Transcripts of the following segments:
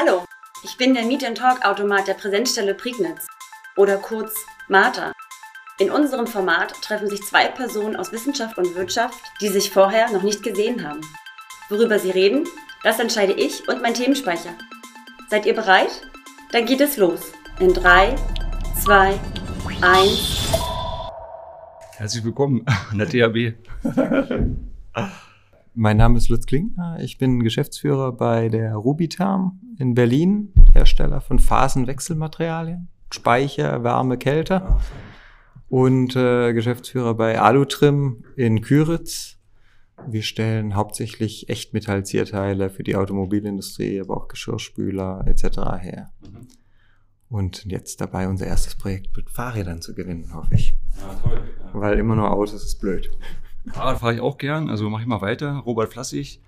Hallo, ich bin der Meet and Talk Automat der Präsenzstelle Prignitz oder kurz Martha. In unserem Format treffen sich zwei Personen aus Wissenschaft und Wirtschaft, die sich vorher noch nicht gesehen haben. Worüber sie reden, das entscheide ich und mein Themenspeicher. Seid ihr bereit? Dann geht es los. In 3, 2, 1. Herzlich willkommen an der THB. Mein Name ist Lutz Klinkner. Ich bin Geschäftsführer bei der Rubitherm in Berlin, Hersteller von Phasenwechselmaterialien, Speicher, Wärme, Kälte. Und äh, Geschäftsführer bei Alutrim in Küritz. Wir stellen hauptsächlich Echtmetallzierteile für die Automobilindustrie, aber auch Geschirrspüler etc. her. Und jetzt dabei unser erstes Projekt mit Fahrrädern zu gewinnen, hoffe ich. Ja, toll. Ja. Weil immer nur Autos ist blöd. Fahrrad fahre ich auch gern, also mache ich mal weiter. Robert Flassig,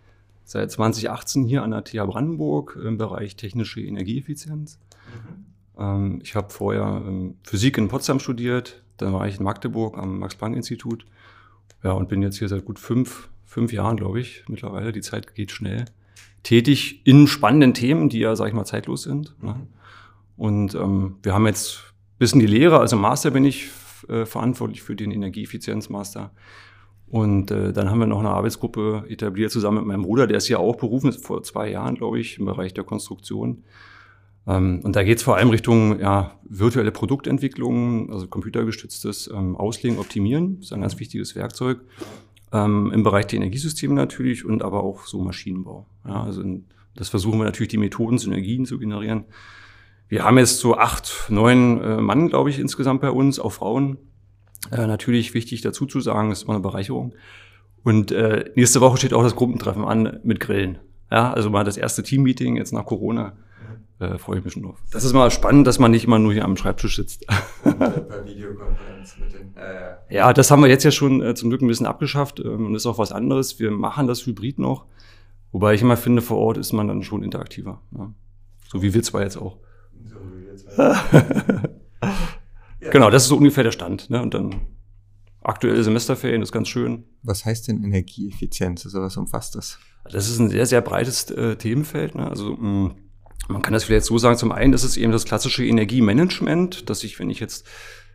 seit 2018 hier an der TH Brandenburg im Bereich technische Energieeffizienz. Ähm, ich habe vorher ähm, Physik in Potsdam studiert, dann war ich in Magdeburg am Max-Planck-Institut ja, und bin jetzt hier seit gut fünf, fünf Jahren, glaube ich, mittlerweile. Die Zeit geht schnell. Tätig in spannenden Themen, die ja, sag ich mal, zeitlos sind. Ne? Und ähm, wir haben jetzt ein bisschen die Lehre, also Master bin ich äh, verantwortlich für den Energieeffizienzmaster. Und äh, dann haben wir noch eine Arbeitsgruppe etabliert zusammen mit meinem Bruder, der ist ja auch berufen, ist vor zwei Jahren, glaube ich, im Bereich der Konstruktion. Ähm, und da geht es vor allem Richtung ja, virtuelle Produktentwicklung, also computergestütztes ähm, Auslegen, Optimieren, ist ein ganz wichtiges Werkzeug. Ähm, Im Bereich der Energiesysteme natürlich und aber auch so Maschinenbau. Ja, also in, das versuchen wir natürlich, die Methoden, Synergien zu generieren. Wir haben jetzt so acht, neun äh, Mann, glaube ich, insgesamt bei uns, auch Frauen. Äh, natürlich wichtig dazu zu sagen, ist immer eine Bereicherung. Und äh, nächste Woche steht auch das Gruppentreffen an mit Grillen. Ja, also mal das erste Teammeeting jetzt nach Corona. Äh, freue ich mich schon drauf. Das ist mal spannend, dass man nicht immer nur hier am Schreibtisch sitzt. Per Videokonferenz mit den. Äh, ja, das haben wir jetzt ja schon äh, zum Glück ein bisschen abgeschafft ähm, und ist auch was anderes. Wir machen das Hybrid noch. Wobei ich immer finde, vor Ort ist man dann schon interaktiver. Ja. So wie wir zwei jetzt auch. so wie wir Genau, das ist so ungefähr der Stand. Ne? Und dann aktuelle Semesterferien ist ganz schön. Was heißt denn Energieeffizienz? Also was umfasst das? Das ist ein sehr, sehr breites äh, Themenfeld. Ne? Also mh, man kann das vielleicht so sagen, zum einen ist es eben das klassische Energiemanagement, dass ich, wenn ich jetzt,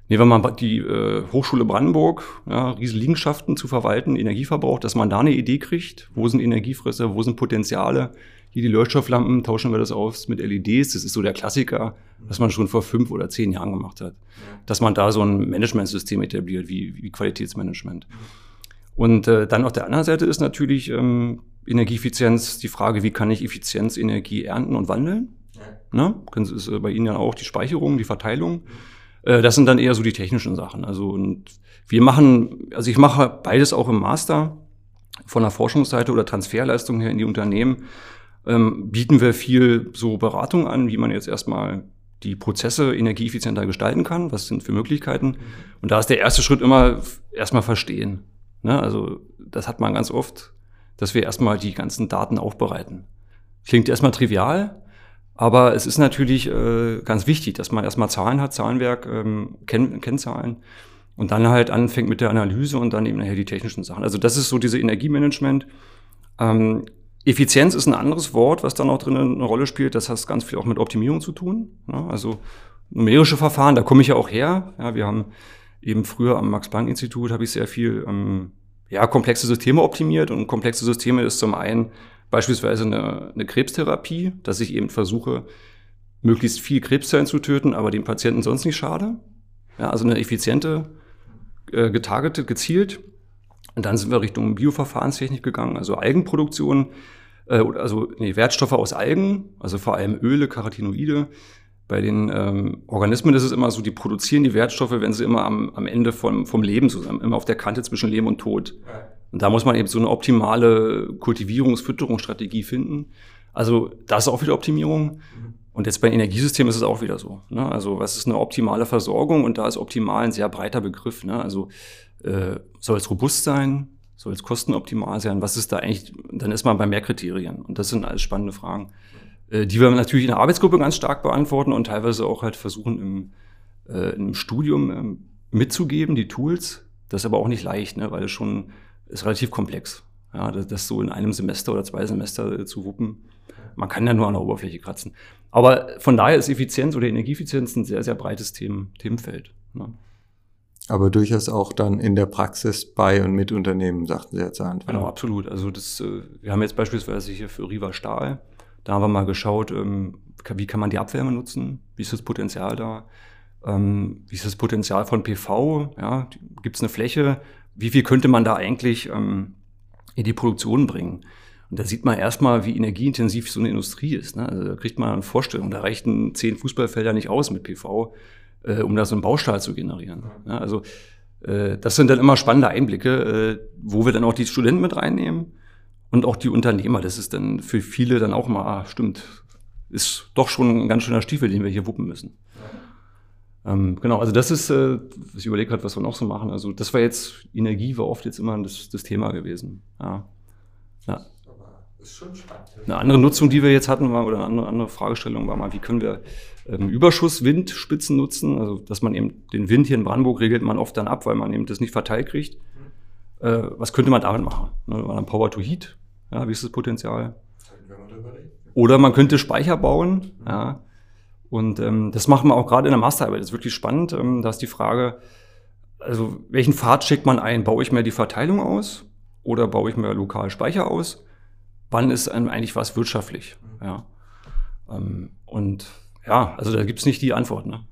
nehmen wir mal die äh, Hochschule Brandenburg, ja, riesen Liegenschaften zu verwalten, Energieverbrauch, dass man da eine Idee kriegt, wo sind Energiefresser, wo sind Potenziale, hier die Leuchtstofflampen, tauschen wir das aus mit LEDs, das ist so der Klassiker, was man schon vor fünf oder zehn Jahren gemacht hat. Dass man da so ein Managementsystem etabliert, wie, wie Qualitätsmanagement. Und äh, dann auf der anderen Seite ist natürlich ähm, Energieeffizienz die Frage, wie kann ich Effizienz Energie ernten und wandeln? Ne? Das ist äh, bei Ihnen ja auch die Speicherung, die Verteilung. Äh, das sind dann eher so die technischen Sachen. Also und wir machen, also ich mache beides auch im Master von der Forschungsseite oder Transferleistung her in die Unternehmen. Ähm, bieten wir viel so Beratung an, wie man jetzt erstmal die Prozesse energieeffizienter gestalten kann. Was sind für Möglichkeiten? Und da ist der erste Schritt immer erstmal verstehen. Ne? Also das hat man ganz oft, dass wir erstmal die ganzen Daten aufbereiten. Klingt erstmal trivial, aber es ist natürlich äh, ganz wichtig, dass man erstmal Zahlen hat, Zahlenwerk, ähm, Kenn Kennzahlen und dann halt anfängt mit der Analyse und dann eben nachher die technischen Sachen. Also das ist so diese Energiemanagement. Ähm, Effizienz ist ein anderes Wort, was dann auch drin eine Rolle spielt. Das hat ganz viel auch mit Optimierung zu tun. Ja, also numerische Verfahren, da komme ich ja auch her. Ja, wir haben eben früher am Max-Planck-Institut habe ich sehr viel ähm, ja, komplexe Systeme optimiert. Und komplexe Systeme ist zum einen beispielsweise eine, eine Krebstherapie, dass ich eben versuche, möglichst viel Krebszellen zu töten, aber dem Patienten sonst nicht schade. Ja, also eine effiziente, äh, getargetet, gezielt. Und dann sind wir Richtung Bioverfahrenstechnik gegangen, also Algenproduktion, äh, also nee, Wertstoffe aus Algen, also vor allem Öle, Carotinoide. Bei den ähm, Organismen ist es immer so, die produzieren die Wertstoffe, wenn sie immer am, am Ende vom, vom Leben zusammen, immer auf der Kante zwischen Leben und Tod. Und da muss man eben so eine optimale Kultivierungs-, Fütterungsstrategie finden. Also das ist auch wieder Optimierung. Und jetzt bei Energiesystemen ist es auch wieder so. Ne? Also was ist eine optimale Versorgung? Und da ist optimal ein sehr breiter Begriff. Ne? Also äh, soll es robust sein? Soll es kostenoptimal sein? Was ist da eigentlich? Dann ist man bei mehr Kriterien. Und das sind alles spannende Fragen, äh, die wir natürlich in der Arbeitsgruppe ganz stark beantworten und teilweise auch halt versuchen im, äh, im Studium äh, mitzugeben, die Tools. Das ist aber auch nicht leicht, ne? weil es schon ist relativ komplex. Ja, das, das so in einem Semester oder zwei Semester äh, zu wuppen. Man kann ja nur an der Oberfläche kratzen. Aber von daher ist Effizienz oder Energieeffizienz ein sehr, sehr breites Themen, Themenfeld. Ne? Aber durchaus auch dann in der Praxis bei und mit Unternehmen, sagten Sie jetzt an. Genau, absolut. Also das, äh, wir haben jetzt beispielsweise hier für Riva Stahl, da haben wir mal geschaut, ähm, wie kann man die Abwärme nutzen, wie ist das Potenzial da, ähm, wie ist das Potenzial von PV, ja, gibt es eine Fläche, wie viel könnte man da eigentlich ähm, in die Produktion bringen. Und da sieht man erstmal, wie energieintensiv so eine Industrie ist. Ne? Also da kriegt man eine Vorstellung, da reichten zehn Fußballfelder nicht aus mit PV äh, um da so einen Baustahl zu generieren. Ja, also äh, das sind dann immer spannende Einblicke, äh, wo wir dann auch die Studenten mit reinnehmen und auch die Unternehmer. Das ist dann für viele dann auch mal, ah, stimmt, ist doch schon ein ganz schöner Stiefel, den wir hier wuppen müssen. Ähm, genau, also das ist, äh, was ich überlegt habe, was wir noch so machen. Also das war jetzt, Energie war oft jetzt immer das, das Thema gewesen. Ja. ja. Ist schon spannend. Eine andere Nutzung, die wir jetzt hatten, war, oder eine andere, andere Fragestellung war mal, wie können wir ähm, Überschusswindspitzen nutzen? Also, dass man eben den Wind hier in Brandenburg regelt man oft dann ab, weil man eben das nicht verteilt kriegt. Mhm. Äh, was könnte man damit machen? Ne, dann Power to Heat. Ja, wie ist das Potenzial? Oder man könnte Speicher bauen. Mhm. Ja. Und ähm, das machen wir auch gerade in der Masterarbeit. Das ist wirklich spannend. Ähm, da ist die Frage, also welchen Pfad schickt man ein? Baue ich mir die Verteilung aus oder baue ich mir lokal Speicher aus? Wann ist einem eigentlich was wirtschaftlich? Ja. Ähm, und ja, also da gibt's nicht die Antwort. Ne?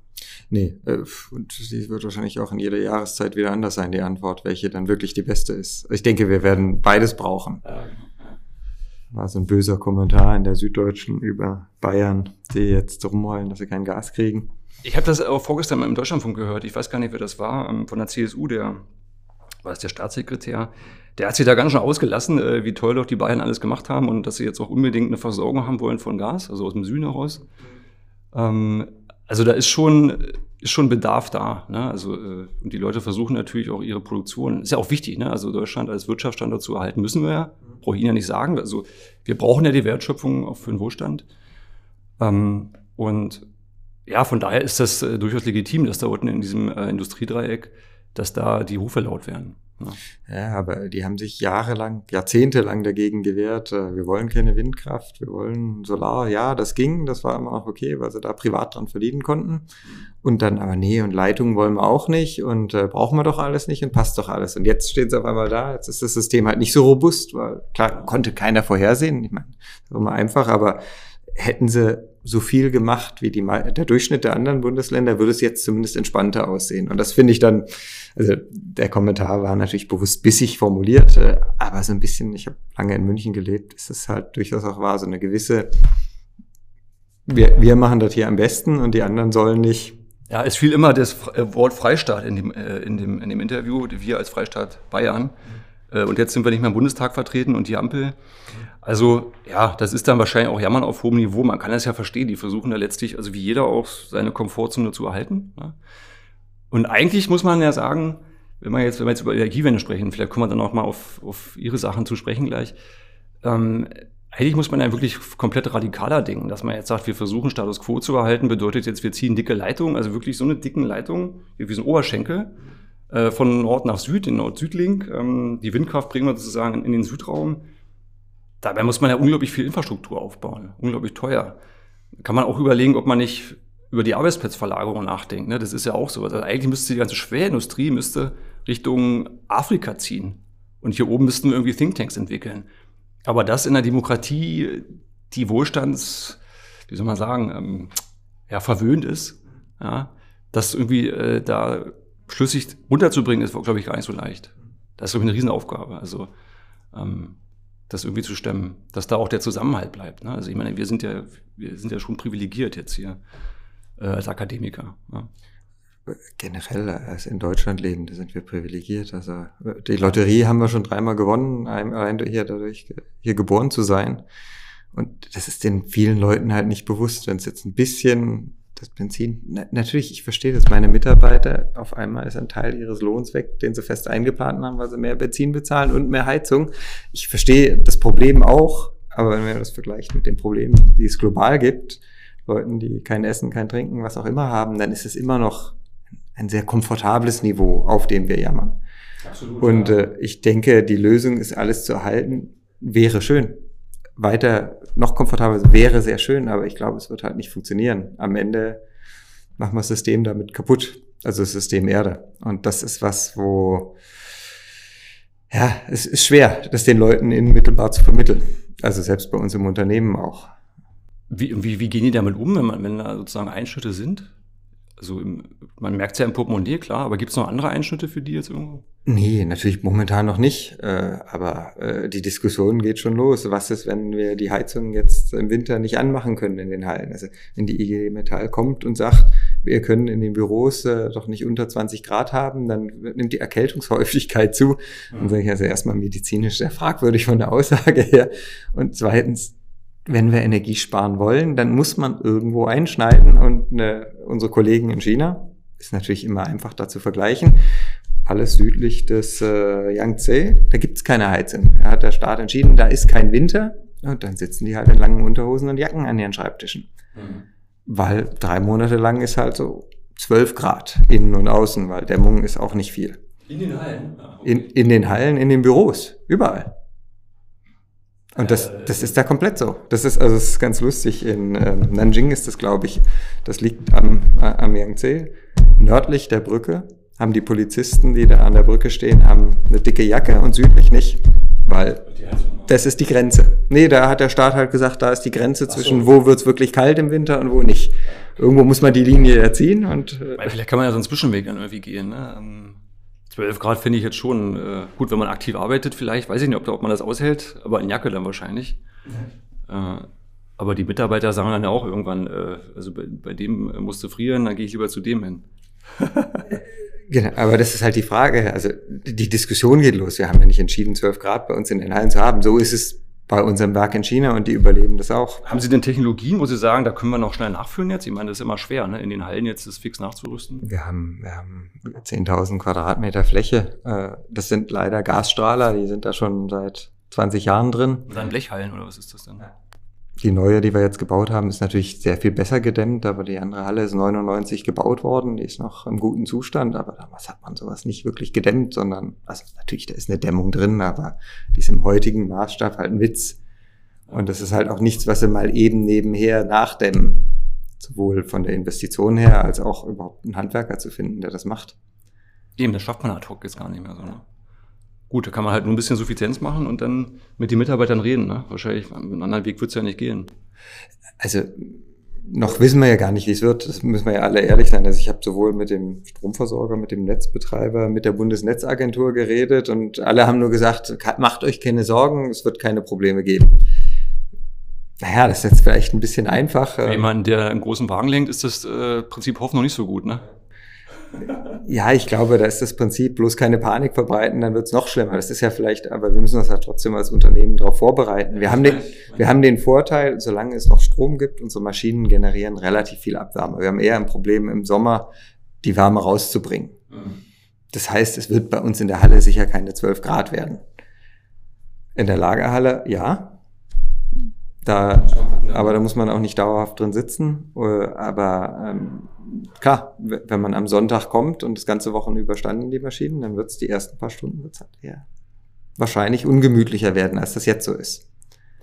Nee, äh, und die wird wahrscheinlich auch in jeder Jahreszeit wieder anders sein, die Antwort, welche dann wirklich die beste ist. Ich denke, wir werden beides brauchen. War so ein böser Kommentar in der Süddeutschen über Bayern, die jetzt rumheulen, dass sie kein Gas kriegen. Ich habe das auch vorgestern im Deutschlandfunk gehört. Ich weiß gar nicht, wer das war, ähm, von der CSU, der war es der Staatssekretär, der hat sich da ganz schön ausgelassen, äh, wie toll doch die Bayern alles gemacht haben und dass sie jetzt auch unbedingt eine Versorgung haben wollen von Gas, also aus dem Süden heraus. Ähm, also da ist schon, ist schon Bedarf da. Ne? Also, äh, und die Leute versuchen natürlich auch ihre Produktion. Ist ja auch wichtig, ne? Also Deutschland als Wirtschaftsstandort zu erhalten, müssen wir ja. Brauche ich Ihnen ja nicht sagen. Also wir brauchen ja die Wertschöpfung auch für den Wohlstand. Ähm, und ja, von daher ist das äh, durchaus legitim, dass da unten in diesem äh, Industriedreieck, dass da die Rufe laut werden. Ja. aber die haben sich jahrelang, jahrzehntelang dagegen gewehrt. Äh, wir wollen keine Windkraft, wir wollen Solar. Ja, das ging, das war immer noch okay, weil sie da privat dran verdienen konnten. Und dann, aber nee, und Leitungen wollen wir auch nicht und äh, brauchen wir doch alles nicht und passt doch alles. Und jetzt stehen sie auf einmal da, jetzt ist das System halt nicht so robust, weil klar, konnte keiner vorhersehen. Ich meine, das ist immer einfach, aber hätten sie so viel gemacht wie die, der Durchschnitt der anderen Bundesländer, würde es jetzt zumindest entspannter aussehen. Und das finde ich dann, also der Kommentar war natürlich bewusst bissig formuliert, äh, aber so ein bisschen, ich habe lange in München gelebt, ist es halt durchaus auch wahr, so eine gewisse, wir, wir machen das hier am besten und die anderen sollen nicht. Ja, es fiel immer das äh, Wort Freistaat in dem, äh, in dem, in dem Interview, wir als Freistaat Bayern. Und jetzt sind wir nicht mehr im Bundestag vertreten und die Ampel. Also ja, das ist dann wahrscheinlich auch Jammern auf hohem Niveau. Man kann das ja verstehen. Die versuchen da letztlich, also wie jeder auch, seine Komfortzone zu erhalten. Ne? Und eigentlich muss man ja sagen, wenn wir jetzt, wenn wir jetzt über Energiewende sprechen, vielleicht kommen wir dann auch mal auf, auf Ihre Sachen zu sprechen gleich. Ähm, eigentlich muss man ja wirklich komplett radikaler denken, dass man jetzt sagt, wir versuchen Status Quo zu erhalten, bedeutet jetzt, wir ziehen dicke Leitungen, also wirklich so eine dicken Leitung, wie so ein Oberschenkel, äh, von Nord nach Süd, den Nord-Süd-Link. Ähm, die Windkraft bringen wir sozusagen in den Südraum Dabei muss man ja unglaublich viel Infrastruktur aufbauen, unglaublich teuer. Kann man auch überlegen, ob man nicht über die Arbeitsplatzverlagerung nachdenkt. Ne? Das ist ja auch so. Also eigentlich müsste die ganze Schwerindustrie müsste Richtung Afrika ziehen. Und hier oben müssten wir irgendwie Thinktanks entwickeln. Aber das in der Demokratie, die Wohlstands, wie soll man sagen, ähm, ja, verwöhnt ist, ja, das irgendwie äh, da schlüssig runterzubringen, ist, glaube ich, gar nicht so leicht. Das ist, glaube ich, eine Riesenaufgabe. Also ähm, das irgendwie zu stemmen, dass da auch der Zusammenhalt bleibt. Ne? Also ich meine, wir sind ja, wir sind ja schon privilegiert jetzt hier äh, als Akademiker. Ja. Generell als in Deutschland leben, da sind wir privilegiert. Also die Lotterie haben wir schon dreimal gewonnen, allein hier dadurch hier geboren zu sein. Und das ist den vielen Leuten halt nicht bewusst, wenn es jetzt ein bisschen das Benzin, na, natürlich, ich verstehe das, meine Mitarbeiter, auf einmal ist ein Teil ihres Lohns weg, den sie fest eingeplant haben, weil sie mehr Benzin bezahlen und mehr Heizung. Ich verstehe das Problem auch, aber wenn man das vergleicht mit den Problemen, die es global gibt, Leuten, die kein Essen, kein Trinken, was auch immer haben, dann ist es immer noch ein sehr komfortables Niveau, auf dem wir jammern. Absolut, und äh, ich denke, die Lösung ist alles zu erhalten, wäre schön. Weiter noch komfortabler wäre sehr schön, aber ich glaube, es wird halt nicht funktionieren. Am Ende machen wir das System damit kaputt, also das System Erde. Und das ist was, wo, ja, es ist schwer, das den Leuten unmittelbar zu vermitteln. Also selbst bei uns im Unternehmen auch. Wie, wie, wie gehen die damit um, wenn, man, wenn da sozusagen Einschnitte sind? Also im, man merkt es ja im Portemonnaie, klar, aber gibt es noch andere Einschnitte für die jetzt irgendwo? Nee, natürlich momentan noch nicht. Äh, aber äh, die Diskussion geht schon los. Was ist, wenn wir die Heizung jetzt im Winter nicht anmachen können in den Hallen? Also wenn die IG Metall kommt und sagt, wir können in den Büros äh, doch nicht unter 20 Grad haben, dann nimmt die Erkältungshäufigkeit zu. Dann sage ich also erstmal medizinisch sehr fragwürdig von der Aussage her. Und zweitens, wenn wir Energie sparen wollen, dann muss man irgendwo einschneiden. Und eine, unsere Kollegen in China, ist natürlich immer einfach da zu vergleichen, alles südlich des äh, Yangtze, da gibt's keine Heizung. Da hat der Staat entschieden, da ist kein Winter. Und dann sitzen die halt in langen Unterhosen und Jacken an ihren Schreibtischen. Mhm. Weil drei Monate lang ist halt so 12 Grad innen und außen, weil Dämmung ist auch nicht viel. In den Hallen? Ah, okay. in, in den Hallen, in den Büros, überall. Und das, das ist da komplett so. Das ist, also das ist ganz lustig. In ähm, Nanjing ist das, glaube ich, das liegt am, äh, am Yangtze. Nördlich der Brücke haben die Polizisten, die da an der Brücke stehen, haben eine dicke Jacke und südlich nicht. Weil das ist die Grenze. Nee, da hat der Staat halt gesagt, da ist die Grenze zwischen, so. wo wird's wirklich kalt im Winter und wo nicht. Irgendwo muss man die Linie erziehen und. Äh, Vielleicht kann man ja so einen Zwischenweg dann irgendwie gehen, ne? 12 Grad finde ich jetzt schon äh, gut, wenn man aktiv arbeitet, vielleicht, weiß ich nicht, ob, ob man das aushält, aber in Jacke dann wahrscheinlich. Ja. Äh, aber die Mitarbeiter sagen dann ja auch irgendwann, äh, also bei, bei dem musst du frieren, dann gehe ich lieber zu dem hin. genau, aber das ist halt die Frage. Also die Diskussion geht los. Wir haben ja nicht entschieden, 12 Grad bei uns in den Hallen zu haben. So ist es bei unserem Werk in China und die überleben das auch. Haben Sie denn Technologien, wo Sie sagen, da können wir noch schnell nachführen jetzt? Ich meine, das ist immer schwer, ne? in den Hallen jetzt das fix nachzurüsten. Wir haben, wir haben 10.000 Quadratmeter Fläche. Äh, das sind leider Gasstrahler, die sind da schon seit 20 Jahren drin. Und dann Blechhallen oder was ist das denn? Die neue, die wir jetzt gebaut haben, ist natürlich sehr viel besser gedämmt, aber die andere Halle ist 99 gebaut worden, die ist noch im guten Zustand, aber damals hat man sowas nicht wirklich gedämmt, sondern, also natürlich, da ist eine Dämmung drin, aber die ist im heutigen Maßstab halt ein Witz. Und das ist halt auch nichts, was sie mal eben nebenher nachdämmen. Sowohl von der Investition her, als auch überhaupt einen Handwerker zu finden, der das macht. Eben, das schafft man ad hoc jetzt gar nicht mehr so, ne? Gut, da kann man halt nur ein bisschen Suffizienz machen und dann mit den Mitarbeitern reden. Ne? Wahrscheinlich, mit einem anderen Weg wird es ja nicht gehen. Also noch wissen wir ja gar nicht, wie es wird. Das müssen wir ja alle ehrlich sein. Also ich habe sowohl mit dem Stromversorger, mit dem Netzbetreiber, mit der Bundesnetzagentur geredet und alle haben nur gesagt, macht euch keine Sorgen, es wird keine Probleme geben. Naja, das ist jetzt vielleicht ein bisschen einfach. Jemand, der einen großen Wagen lenkt, ist das äh, Prinzip Hoffnung nicht so gut, ne? Ja, ich glaube, da ist das Prinzip bloß keine Panik verbreiten, dann wird es noch schlimmer. Das ist ja vielleicht, aber wir müssen uns ja trotzdem als Unternehmen darauf vorbereiten. Wir haben, den, wir haben den Vorteil, solange es noch Strom gibt, unsere Maschinen generieren relativ viel Abwärme. Wir haben eher ein Problem im Sommer, die Wärme rauszubringen. Das heißt, es wird bei uns in der Halle sicher keine 12 Grad werden. In der Lagerhalle, ja. Da, aber da muss man auch nicht dauerhaft drin sitzen. Äh, aber ähm, klar, wenn man am Sonntag kommt und das ganze Wochen überstanden die Maschinen, dann wird es die ersten paar Stunden wird's halt eher wahrscheinlich ungemütlicher werden, als das jetzt so ist.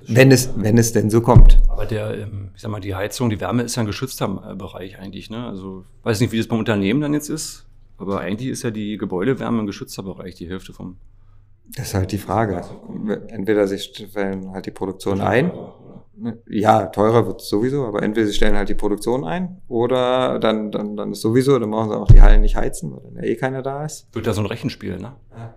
Wenn es, wenn es denn so kommt. Aber der, ähm, ich sag mal, die Heizung, die Wärme ist ja ein geschützter äh, Bereich eigentlich, ne? Also, weiß nicht, wie das beim Unternehmen dann jetzt ist, aber eigentlich ist ja die Gebäudewärme ein geschützter Bereich, die Hälfte vom. Das ist halt die Frage. Entweder sie stellen halt die Produktion ein ja, teurer wird sowieso, aber entweder sie stellen halt die Produktion ein oder dann, dann, dann ist sowieso, dann brauchen sie auch die Hallen nicht heizen, weil dann ja eh keiner da ist. Wird ja so ein Rechenspiel, ne? Ja.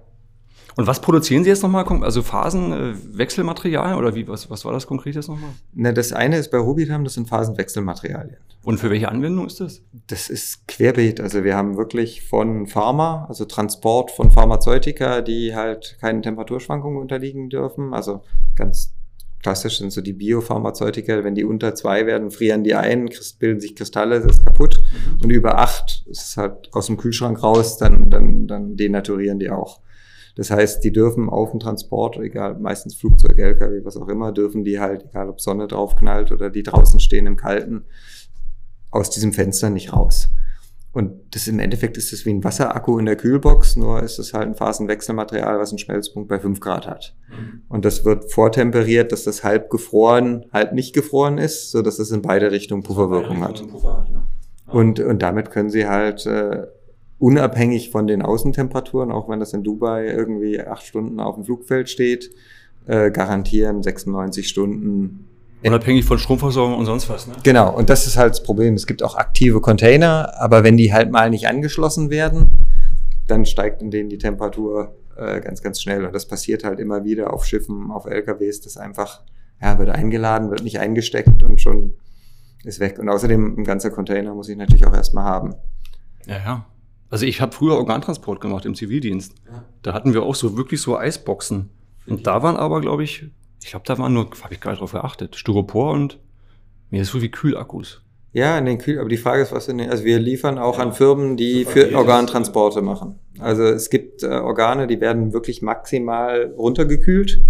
Und was produzieren Sie jetzt nochmal? Also Phasenwechselmaterial oder wie, was, was war das konkret jetzt nochmal? Na, das eine ist bei Rubitam, das sind Phasenwechselmaterialien. Und für welche Anwendung ist das? Das ist querbeet. Also wir haben wirklich von Pharma, also Transport von Pharmazeutika, die halt keinen Temperaturschwankungen unterliegen dürfen. Also ganz klassisch sind so die Biopharmazeutika, wenn die unter zwei werden, frieren die ein, bilden sich Kristalle, das ist kaputt. Und über acht ist es halt aus dem Kühlschrank raus, dann, dann, dann denaturieren die auch. Das heißt, die dürfen auf dem Transport, egal, meistens Flugzeug, LKW, was auch immer, dürfen die halt, egal ob Sonne draufknallt oder die draußen stehen im Kalten, aus diesem Fenster nicht raus. Und das im Endeffekt ist es wie ein Wasserakku in der Kühlbox, nur ist es halt ein Phasenwechselmaterial, was einen Schmelzpunkt bei 5 Grad hat. Mhm. Und das wird vortemperiert, dass das halb gefroren, halb nicht gefroren ist, so dass es in beide Richtungen Pufferwirkung hat. Puffer, ja. Und, und damit können sie halt äh, unabhängig von den Außentemperaturen, auch wenn das in Dubai irgendwie acht Stunden auf dem Flugfeld steht, äh, garantieren 96 Stunden Unabhängig von Stromversorgung und sonst was, ne? Genau, und das ist halt das Problem. Es gibt auch aktive Container, aber wenn die halt mal nicht angeschlossen werden, dann steigt in denen die Temperatur äh, ganz, ganz schnell. Und das passiert halt immer wieder auf Schiffen, auf LKWs, das einfach, ja, wird eingeladen, wird nicht eingesteckt und schon ist weg. Und außerdem ein ganzer Container muss ich natürlich auch erstmal haben. Ja, ja. Also ich habe früher Organtransport gemacht im Zivildienst. Ja. Da hatten wir auch so wirklich so Eisboxen. Und da waren aber, glaube ich, ich glaube, da waren nur, habe ich gar nicht drauf geachtet, Styropor und mir ist so wie Kühlakkus. Ja, in den Kühl, aber die Frage ist, was in den, also wir liefern auch ja. an Firmen, die für Organtransporte machen. Also es gibt äh, Organe, die werden wirklich maximal runtergekühlt.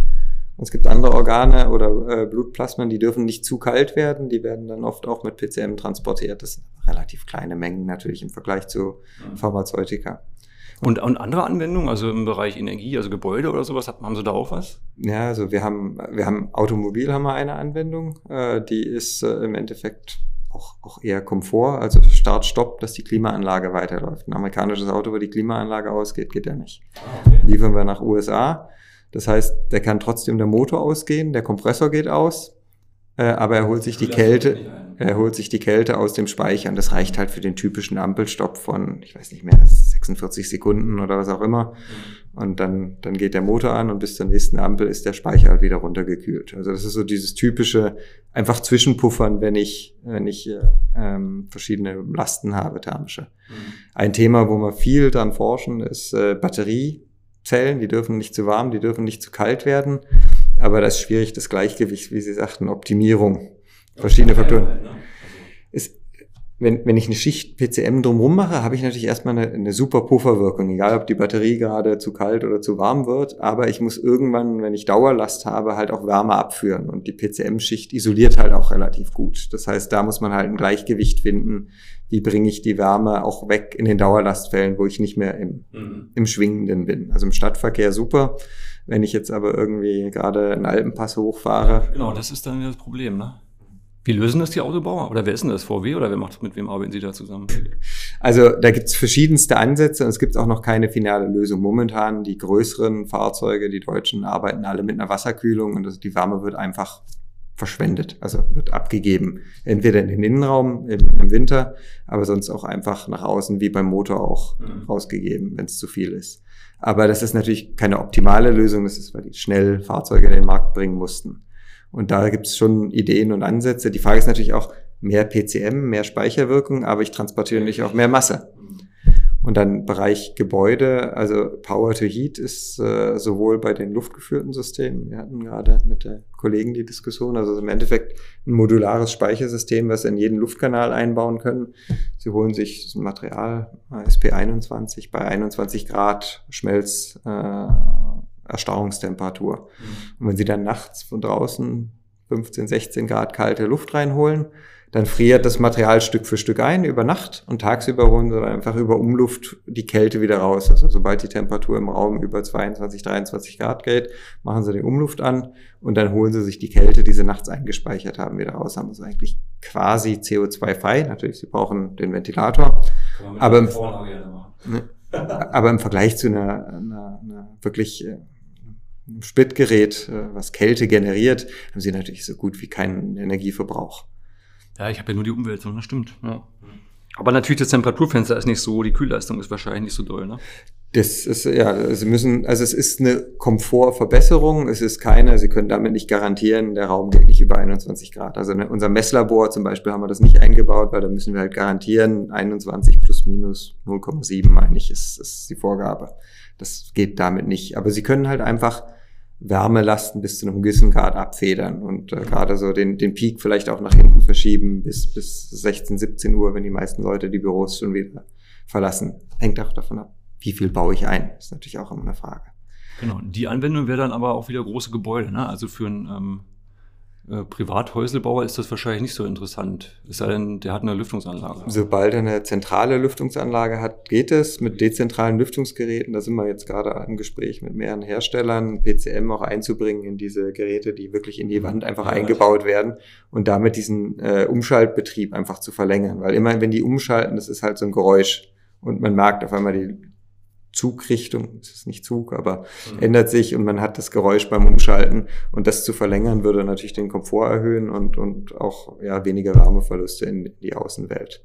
Und es gibt andere Organe oder äh, Blutplasmen, die dürfen nicht zu kalt werden. Die werden dann oft auch mit PCM transportiert. Das sind relativ kleine Mengen natürlich im Vergleich zu Pharmazeutika. Und, und andere Anwendungen, also im Bereich Energie, also Gebäude oder sowas, haben Sie da auch was? Ja, also wir haben, wir haben Automobil haben wir eine Anwendung, äh, die ist äh, im Endeffekt auch, auch eher Komfort, also Start, Stopp, dass die Klimaanlage weiterläuft. Ein amerikanisches Auto, wo die Klimaanlage ausgeht, geht ja nicht. Ah, okay. Liefern wir nach USA. Das heißt, der kann trotzdem der Motor ausgehen, der Kompressor geht aus, äh, aber er holt sich die Kälte, er holt sich die Kälte aus dem Speicher und das reicht halt für den typischen Ampelstopp von, ich weiß nicht mehr, 46 Sekunden oder was auch immer. Mhm. Und dann, dann geht der Motor an und bis zur nächsten Ampel ist der Speicher halt wieder runtergekühlt. Also das ist so dieses typische, einfach Zwischenpuffern, wenn ich, wenn ich äh, ähm, verschiedene Lasten habe, thermische. Mhm. Ein Thema, wo wir viel dran forschen, ist äh, Batteriezellen. Die dürfen nicht zu warm, die dürfen nicht zu kalt werden. Aber das ist schwierig, das Gleichgewicht, wie Sie sagten, Optimierung. Verschiedene Faktoren. Ne? Ist, wenn, wenn ich eine Schicht PCM drumherum mache, habe ich natürlich erstmal eine, eine super Pufferwirkung, egal ob die Batterie gerade zu kalt oder zu warm wird, aber ich muss irgendwann, wenn ich Dauerlast habe, halt auch Wärme abführen und die PCM-Schicht isoliert halt auch relativ gut. Das heißt, da muss man halt ein Gleichgewicht finden, wie bringe ich die Wärme auch weg in den Dauerlastfällen, wo ich nicht mehr im, mhm. im Schwingenden bin. Also im Stadtverkehr super. Wenn ich jetzt aber irgendwie gerade einen Alpenpass hochfahre. Genau, das ist dann das Problem, ne? Wie lösen das die Autobauer? Oder wer ist denn das? VW oder wer macht mit wem arbeiten Sie da zusammen? Also da gibt es verschiedenste Ansätze und es gibt auch noch keine finale Lösung. Momentan die größeren Fahrzeuge, die Deutschen, arbeiten alle mit einer Wasserkühlung und also die Wärme wird einfach verschwendet, also wird abgegeben. Entweder in den Innenraum im, im Winter, aber sonst auch einfach nach außen, wie beim Motor auch mhm. rausgegeben, wenn es zu viel ist. Aber das ist natürlich keine optimale Lösung, das ist, weil die schnell Fahrzeuge in den Markt bringen mussten. Und da gibt es schon Ideen und Ansätze. Die Frage ist natürlich auch mehr PCM, mehr Speicherwirkung, aber ich transportiere natürlich auch mehr Masse. Und dann Bereich Gebäude, also Power to Heat ist äh, sowohl bei den luftgeführten Systemen, wir hatten gerade mit der Kollegen die Diskussion, also im Endeffekt ein modulares Speichersystem, was sie in jeden Luftkanal einbauen können. Sie holen sich das Material SP21 bei 21 Grad Schmelz. Äh, Erstarrungstemperatur. Mhm. Und wenn Sie dann nachts von draußen 15, 16 Grad kalte Luft reinholen, dann friert das Material Stück für Stück ein über Nacht und tagsüber holen sie dann einfach über Umluft die Kälte wieder raus. Also sobald die Temperatur im Raum über 22, 23 Grad geht, machen sie die Umluft an und dann holen sie sich die Kälte, die sie nachts eingespeichert haben, wieder raus. Haben sie eigentlich quasi CO2-frei. Natürlich, sie brauchen den Ventilator. Aber im, ne, aber im Vergleich zu einer, einer, einer wirklich äh, Spitgerät, äh, was Kälte generiert, haben sie natürlich so gut wie keinen Energieverbrauch. Ja, ich habe ja nur die Umwelt, das stimmt. Ja. Aber natürlich das Temperaturfenster ist nicht so, die Kühlleistung ist wahrscheinlich nicht so doll, ne? Das ist, ja, Sie müssen, also es ist eine Komfortverbesserung, es ist keine, Sie können damit nicht garantieren, der Raum geht nicht über 21 Grad. Also in unser Messlabor zum Beispiel haben wir das nicht eingebaut, weil da müssen wir halt garantieren, 21 plus minus 0,7 meine ich, ist, ist die Vorgabe. Das geht damit nicht. Aber Sie können halt einfach Wärmelasten bis zu einem gewissen Grad abfedern und äh, gerade so den, den Peak vielleicht auch nach hinten verschieben bis, bis 16, 17 Uhr, wenn die meisten Leute die Büros schon wieder verlassen. Hängt auch davon ab, wie viel baue ich ein. ist natürlich auch immer eine Frage. Genau, die Anwendung wäre dann aber auch wieder große Gebäude, ne? also für ein ähm, äh, Privathäuselbauer ist das wahrscheinlich nicht so interessant. Es sei denn, der hat eine Lüftungsanlage. Sobald er eine zentrale Lüftungsanlage hat, geht es mit dezentralen Lüftungsgeräten. Da sind wir jetzt gerade im Gespräch mit mehreren Herstellern, PCM auch einzubringen in diese Geräte, die wirklich in die Wand einfach Ja, eingebaut werden und damit diesen äh, Umschaltbetrieb einfach zu verlängern. Weil immer, wenn die umschalten, das ist halt so ein Geräusch und man merkt auf einmal die Zugrichtung, es ist nicht Zug, aber ändert sich und man hat das Geräusch beim Umschalten und das zu verlängern würde natürlich den Komfort erhöhen und, und auch ja, weniger Wärmeverluste in die Außenwelt.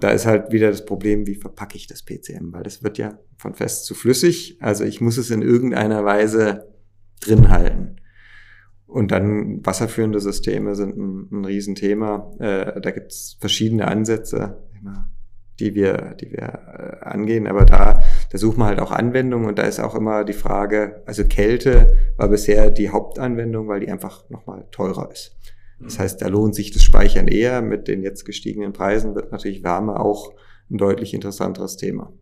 Da ist halt wieder das Problem, wie verpacke ich das PCM, weil das wird ja von fest zu flüssig, also ich muss es in irgendeiner Weise drin halten. Und dann wasserführende Systeme sind ein, ein Riesenthema. Äh, da gibt es verschiedene Ansätze, die wir, die wir äh, angehen, aber da, da suchen wir halt auch Anwendungen und da ist auch immer die Frage, also Kälte war bisher die Hauptanwendung, weil die einfach nochmal teurer ist. Das heißt, da lohnt sich das Speichern eher. Mit den jetzt gestiegenen Preisen wird natürlich Wärme auch ein deutlich interessanteres Thema.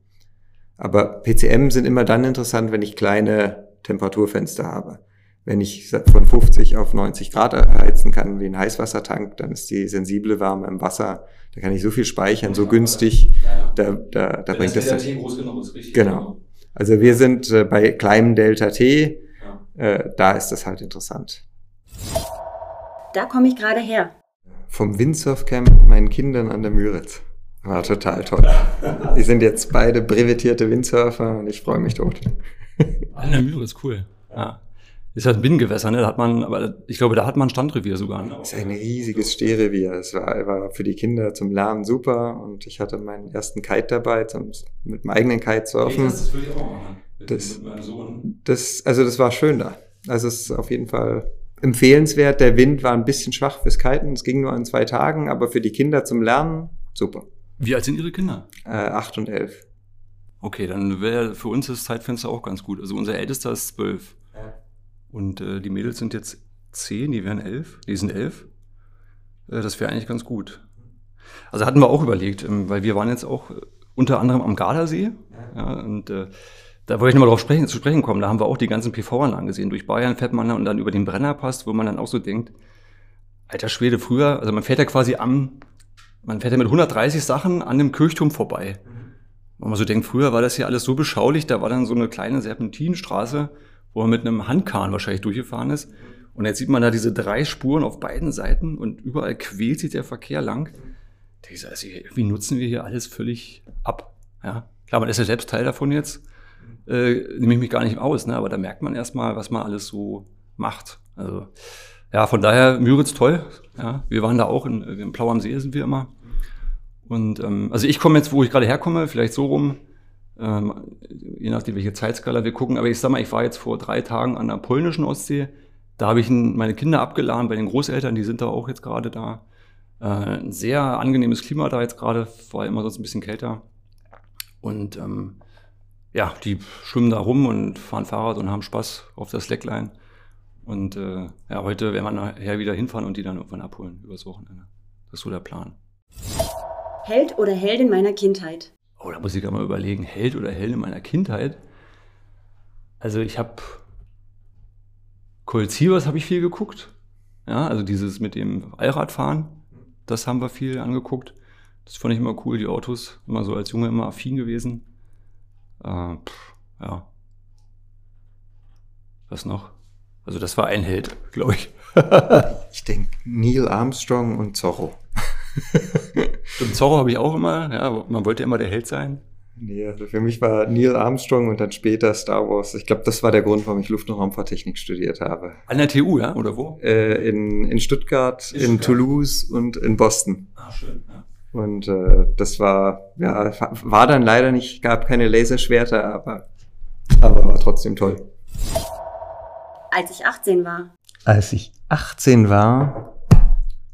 Aber PCM sind immer dann interessant, wenn ich kleine Temperaturfenster habe. Wenn ich von 50 auf 90 Grad heizen kann, wie ein Heißwassertank, dann ist die sensible Wärme im Wasser, da kann ich so viel speichern, so günstig, da, da, da bringt das. Delta T groß genug ist richtig. Genau. Also wir sind äh, bei kleinem Delta T, äh, da ist das halt interessant. Da komme ich gerade her. Vom Windsurfcamp mit meinen Kindern an der Müritz. War total toll. Die sind jetzt beide brevetierte Windsurfer und ich freue mich tot. An der Mühre ist cool. Ja. Ist halt ein Binnengewässer, ne? Da hat man, aber ich glaube, da hat man ein Standrevier sogar. Ne? Das ist ein riesiges Stehrevier. Es war, war für die Kinder zum Lernen super und ich hatte meinen ersten Kite dabei, zum, mit dem eigenen Kitesurfen. das würde ich auch machen. Mit, Das- meinem. Das, also das war schön da. Also es ist auf jeden Fall empfehlenswert. Der Wind war ein bisschen schwach fürs Kiten. Es ging nur an zwei Tagen, aber für die Kinder zum Lernen super. Wie alt sind Ihre Kinder? Äh, acht und elf. Okay, dann wäre für uns das Zeitfenster auch ganz gut. Also unser Ältester ist zwölf. Und äh, die Mädels sind jetzt zehn, die wären elf. Die sind elf. Äh, das wäre eigentlich ganz gut. Also hatten wir auch überlegt, ähm, weil wir waren jetzt auch äh, unter anderem am Gardasee. Ja, und äh, da wollte ich nochmal drauf sprechen, zu sprechen kommen. Da haben wir auch die ganzen PV-Anlagen gesehen. Durch Bayern fährt man dann und dann über den Brennerpass, wo man dann auch so denkt, alter Schwede, früher, also man fährt ja quasi am, man fährt ja mit 130 Sachen an dem Kirchturm vorbei. Wenn man so denkt, früher war das hier alles so beschaulich, da war dann so eine kleine Serpentinstraße, wo man mit einem Handkahn wahrscheinlich durchgefahren ist. Und jetzt sieht man da diese drei Spuren auf beiden Seiten und überall quält sich der Verkehr lang. So, also irgendwie nutzen wir hier alles völlig ab. Ja, klar, man ist ja selbst Teil davon jetzt. Äh, nehme ich mich gar nicht aus, ne? aber da merkt man erstmal, was man alles so macht. Also, ja, von daher, Müritz toll. Ja, wir waren da auch in, in Plau am See sind wir immer. Und ähm, also ich komme jetzt, wo ich gerade herkomme, vielleicht so rum, ähm, je nachdem, welche Zeitskala wir gucken. Aber ich sag mal, ich war jetzt vor drei Tagen an der polnischen Ostsee. Da habe ich meine Kinder abgeladen bei den Großeltern, die sind da auch jetzt gerade da. Äh, ein sehr angenehmes Klima da jetzt gerade, war immer sonst ein bisschen kälter. Und ähm, ja, die schwimmen da rum und fahren Fahrrad und haben Spaß auf der Slackline. Und äh, ja, heute werden wir nachher wieder hinfahren und die dann irgendwann abholen übers Wochenende. Das ist so der Plan. Held oder Heldin meiner Kindheit? Oh, da muss ich gerade mal überlegen, Held oder Heldin meiner Kindheit. Also ich habe Colt Sievers habe ich viel geguckt. Ja, also dieses mit dem Allradfahren, das haben wir viel angeguckt. Das fand ich immer cool, die Autos. Immer so als Junge immer affin gewesen. Äh, pff, ja. Was noch? Also das war ein Held, glaube ich. Ich denke Neil Armstrong und Zorro. Und Zorro habe ich auch immer. Ja, man wollte immer der Held sein. Nee, also für mich war Neil Armstrong und dann später Star Wars. Ich glaube, das war der Grund, warum ich Luft- und Raumfahrttechnik studiert habe. An der TU, ja? Oder wo? Äh, in, in Stuttgart, In in, Stuttgart. Toulouse und in Boston. Ah, schön. Ja. Und äh, das war, ja, war dann leider nicht, gab keine Laserschwerter, aber, aber war trotzdem toll. Als ich 18 war. Als ich 18 war,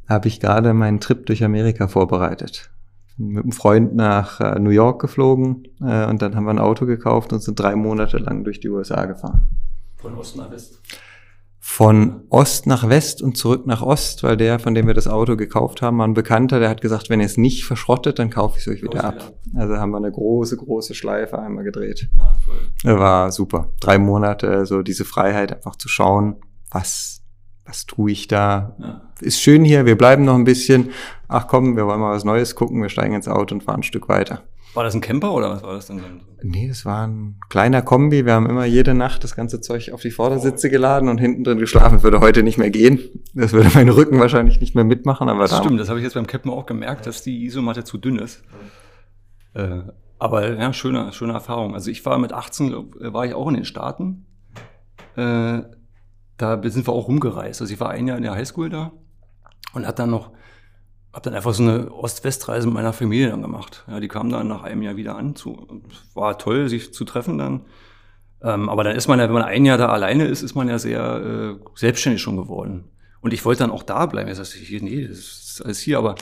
habe ich gerade meinen Trip durch Amerika vorbereitet. Mit einem Freund nach äh, New York geflogen äh, und dann haben wir ein Auto gekauft und sind drei Monate lang durch die USA gefahren. Von Osten nach West. Von Ost nach West und zurück nach Ost, weil der, von dem wir das Auto gekauft haben, war ein Bekannter, der hat gesagt, wenn ihr es nicht verschrottet, dann kaufe ich es euch wieder ab. Also haben wir eine große, große Schleife einmal gedreht. Ah. War super. Drei Monate, so diese Freiheit einfach zu schauen, was was tue ich da? Ja. Ist schön hier, wir bleiben noch ein bisschen. Ach komm, wir wollen mal was Neues gucken, wir steigen ins Auto und fahren ein Stück weiter. War das ein Camper oder was war das denn? Nee, das war ein kleiner Kombi. Wir haben immer jede Nacht das ganze Zeug auf die Vordersitze geladen und hinten drin geschlafen. Würde heute nicht mehr gehen. Das würde mein Rücken wahrscheinlich nicht mehr mitmachen. Aber das da stimmt, das habe ich jetzt beim Campen auch gemerkt, dass die Isomatte zu dünn ist. Äh, aber ja, schöne, schöne Erfahrung. Also ich war mit 18, äh, war ich auch in den Staaten. Äh, da sind wir auch rumgereist. Also ich war ein Jahr in der Highschool da und hat dann noch habe dann einfach so eine Ost-West-Reise mit meiner Familie dann gemacht. Ja, die kamen dann nach einem Jahr wieder an. Zu, war toll, sich zu treffen dann. Ähm, aber dann ist man ja, wenn man ein Jahr da alleine ist, ist man ja sehr äh, selbstständig schon geworden. Und ich wollte dann auch da bleiben. Jetzt sagte ich, nee, das ist alles hier, aber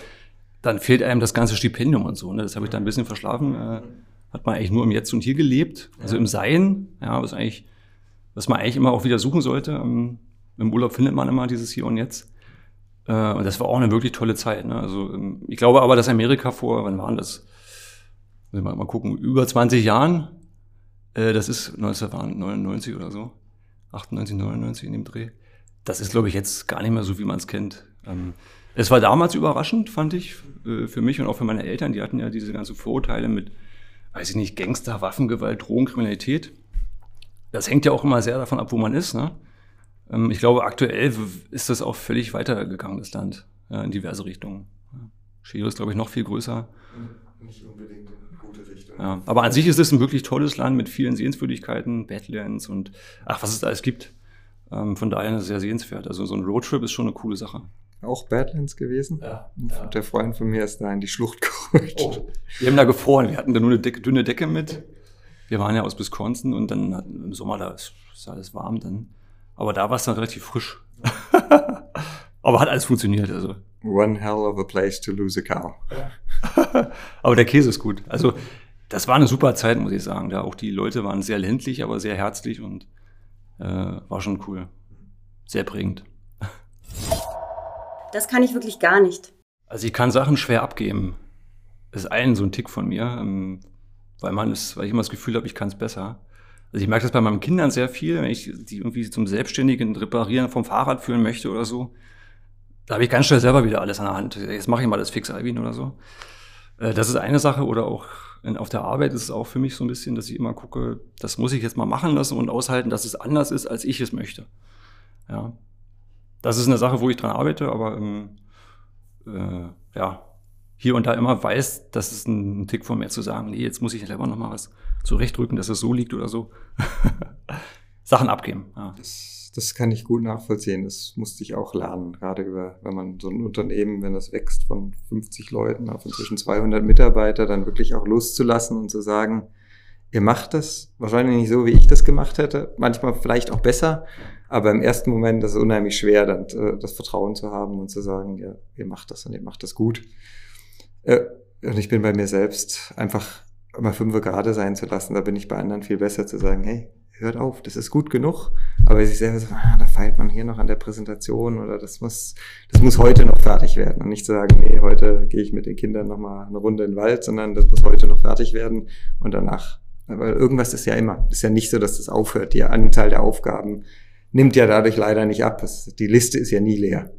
dann fehlt einem das ganze Stipendium und so. Ne? Das habe ich dann ein bisschen verschlafen. Äh, hat man eigentlich nur im Jetzt und Hier gelebt, also im Sein, ja, was eigentlich, was man eigentlich immer auch wieder suchen sollte. Ähm, Im Urlaub findet man immer dieses Hier und Jetzt. Äh, und das war auch eine wirklich tolle Zeit. Ne? Also ähm, ich glaube aber, dass Amerika vor, wann waren das? Mal, mal gucken, über 20 Jahren, äh, das ist 1999 oder so, 98, 99 in dem Dreh. Das ist, glaube ich, jetzt gar nicht mehr so, wie man es kennt. Ähm, es war damals überraschend, fand ich, äh, für mich und auch für meine Eltern. Die hatten ja diese ganzen Vorurteile mit, weiß ich nicht, Gangster, Waffengewalt, Drogenkriminalität. Das hängt ja auch immer sehr davon ab, wo man ist. Ne? Ähm, ich glaube, aktuell ist das auch völlig weitergegangen, das Land, ja, in diverse Richtungen. Chile ist, glaube ich, noch viel größer. Nicht unbedingt in gute Richtung. Ja, aber an sich ist es ein wirklich tolles Land mit vielen Sehenswürdigkeiten, Badlands und ach, was es da alles gibt. Ähm, von daher ist es sehr sehenswert. Also so ein Roadtrip ist schon eine coole Sache. Auch Badlands gewesen? Ja. ja. Der Freund von mir ist da in die Schlucht gerutscht. Oh, wir haben da gefroren. Wir hatten da nur eine dicke, dünne Decke mit. Wir waren ja aus Wisconsin und dann im Sommer da ist alles warm. Dann aber da war es dann relativ frisch. Aber hat alles funktioniert. Also. One hell of a place to lose a cow. aber der Käse ist gut. Also das war eine super Zeit, muss ich sagen. Da auch die Leute waren sehr ländlich, aber sehr herzlich und äh, war schon cool. Sehr prägend. Das kann ich wirklich gar nicht. Also ich kann Sachen schwer abgeben. Das ist ein so ein Tick von mir, ähm, weil man ist, weil ich immer das Gefühl habe, ich kann es besser. Also ich merke das bei meinen Kindern sehr viel, wenn ich die irgendwie zum selbstständigen Reparieren vom Fahrrad führen möchte oder so. Da habe ich ganz schnell selber wieder alles an der Hand. Jetzt mache ich mal das fix, Alvin oder so. Äh, das ist eine Sache. Oder auch auf der Arbeit ist es auch für mich so ein bisschen, dass ich immer gucke, das muss ich jetzt mal machen lassen und aushalten, dass es anders ist, als ich es möchte. Ja. Das ist eine Sache, wo ich dran arbeite, aber ähm, äh, ja, hier und da immer weiß, dass es ein Tick von mir zu sagen, nee, jetzt muss ich selber noch mal was zurechtrücken, dass es so liegt oder so. Sachen abgeben. Ja. Das, das kann ich gut nachvollziehen. Das musste ich auch lernen, gerade über, wenn man so ein Unternehmen, wenn das wächst von 50 Leuten auf inzwischen 200 Mitarbeiter, dann wirklich auch loszulassen und zu sagen, ihr macht das wahrscheinlich nicht so, wie ich das gemacht hätte, manchmal vielleicht auch besser, aber im ersten Moment ist es unheimlich schwer, dann äh, das Vertrauen zu haben und zu sagen, ja, ihr macht das und ihr macht das gut. Äh, und ich bin bei mir selbst einfach immer fünf gerade sein zu lassen. Da bin ich bei anderen viel besser zu sagen, hey, hört auf, das ist gut genug. Aber sich selber so, ah, da feilt man hier noch an der Präsentation oder das muss, das muss heute noch fertig werden. Und nicht zu sagen, nee, heute gehe ich mit den Kindern nochmal eine Runde in den Wald, sondern das muss heute noch fertig werden und danach. Aber irgendwas ist ja immer. Ist ja nicht so, dass das aufhört. Die Anzahl der Aufgaben nimmt ja dadurch leider nicht ab. Die Liste ist ja nie leer.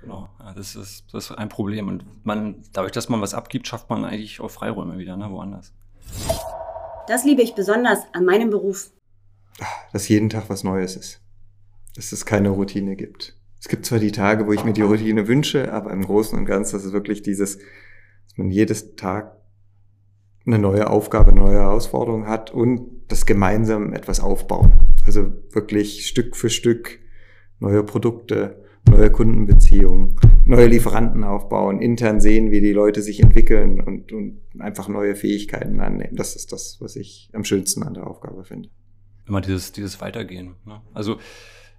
Genau, ja, das, ist, das ist ein Problem. Und man, dadurch, dass man was abgibt, schafft man eigentlich auch Freiräume wieder, ne, woanders. Das liebe ich besonders an meinem Beruf. Dass jeden Tag was Neues ist. Dass es keine Routine gibt. Es gibt zwar die Tage, wo ich mir die Routine wünsche, aber im Großen und Ganzen ist es wirklich dieses, dass man jedes Tag eine neue Aufgabe, eine neue Herausforderung hat und das gemeinsam etwas aufbauen. Also wirklich Stück für Stück neue Produkte, neue Kundenbeziehungen, neue Lieferanten aufbauen, intern sehen, wie die Leute sich entwickeln und, und einfach neue Fähigkeiten annehmen. Das ist das, was ich am schönsten an der Aufgabe finde. Immer dieses, dieses Weitergehen. Ne? Also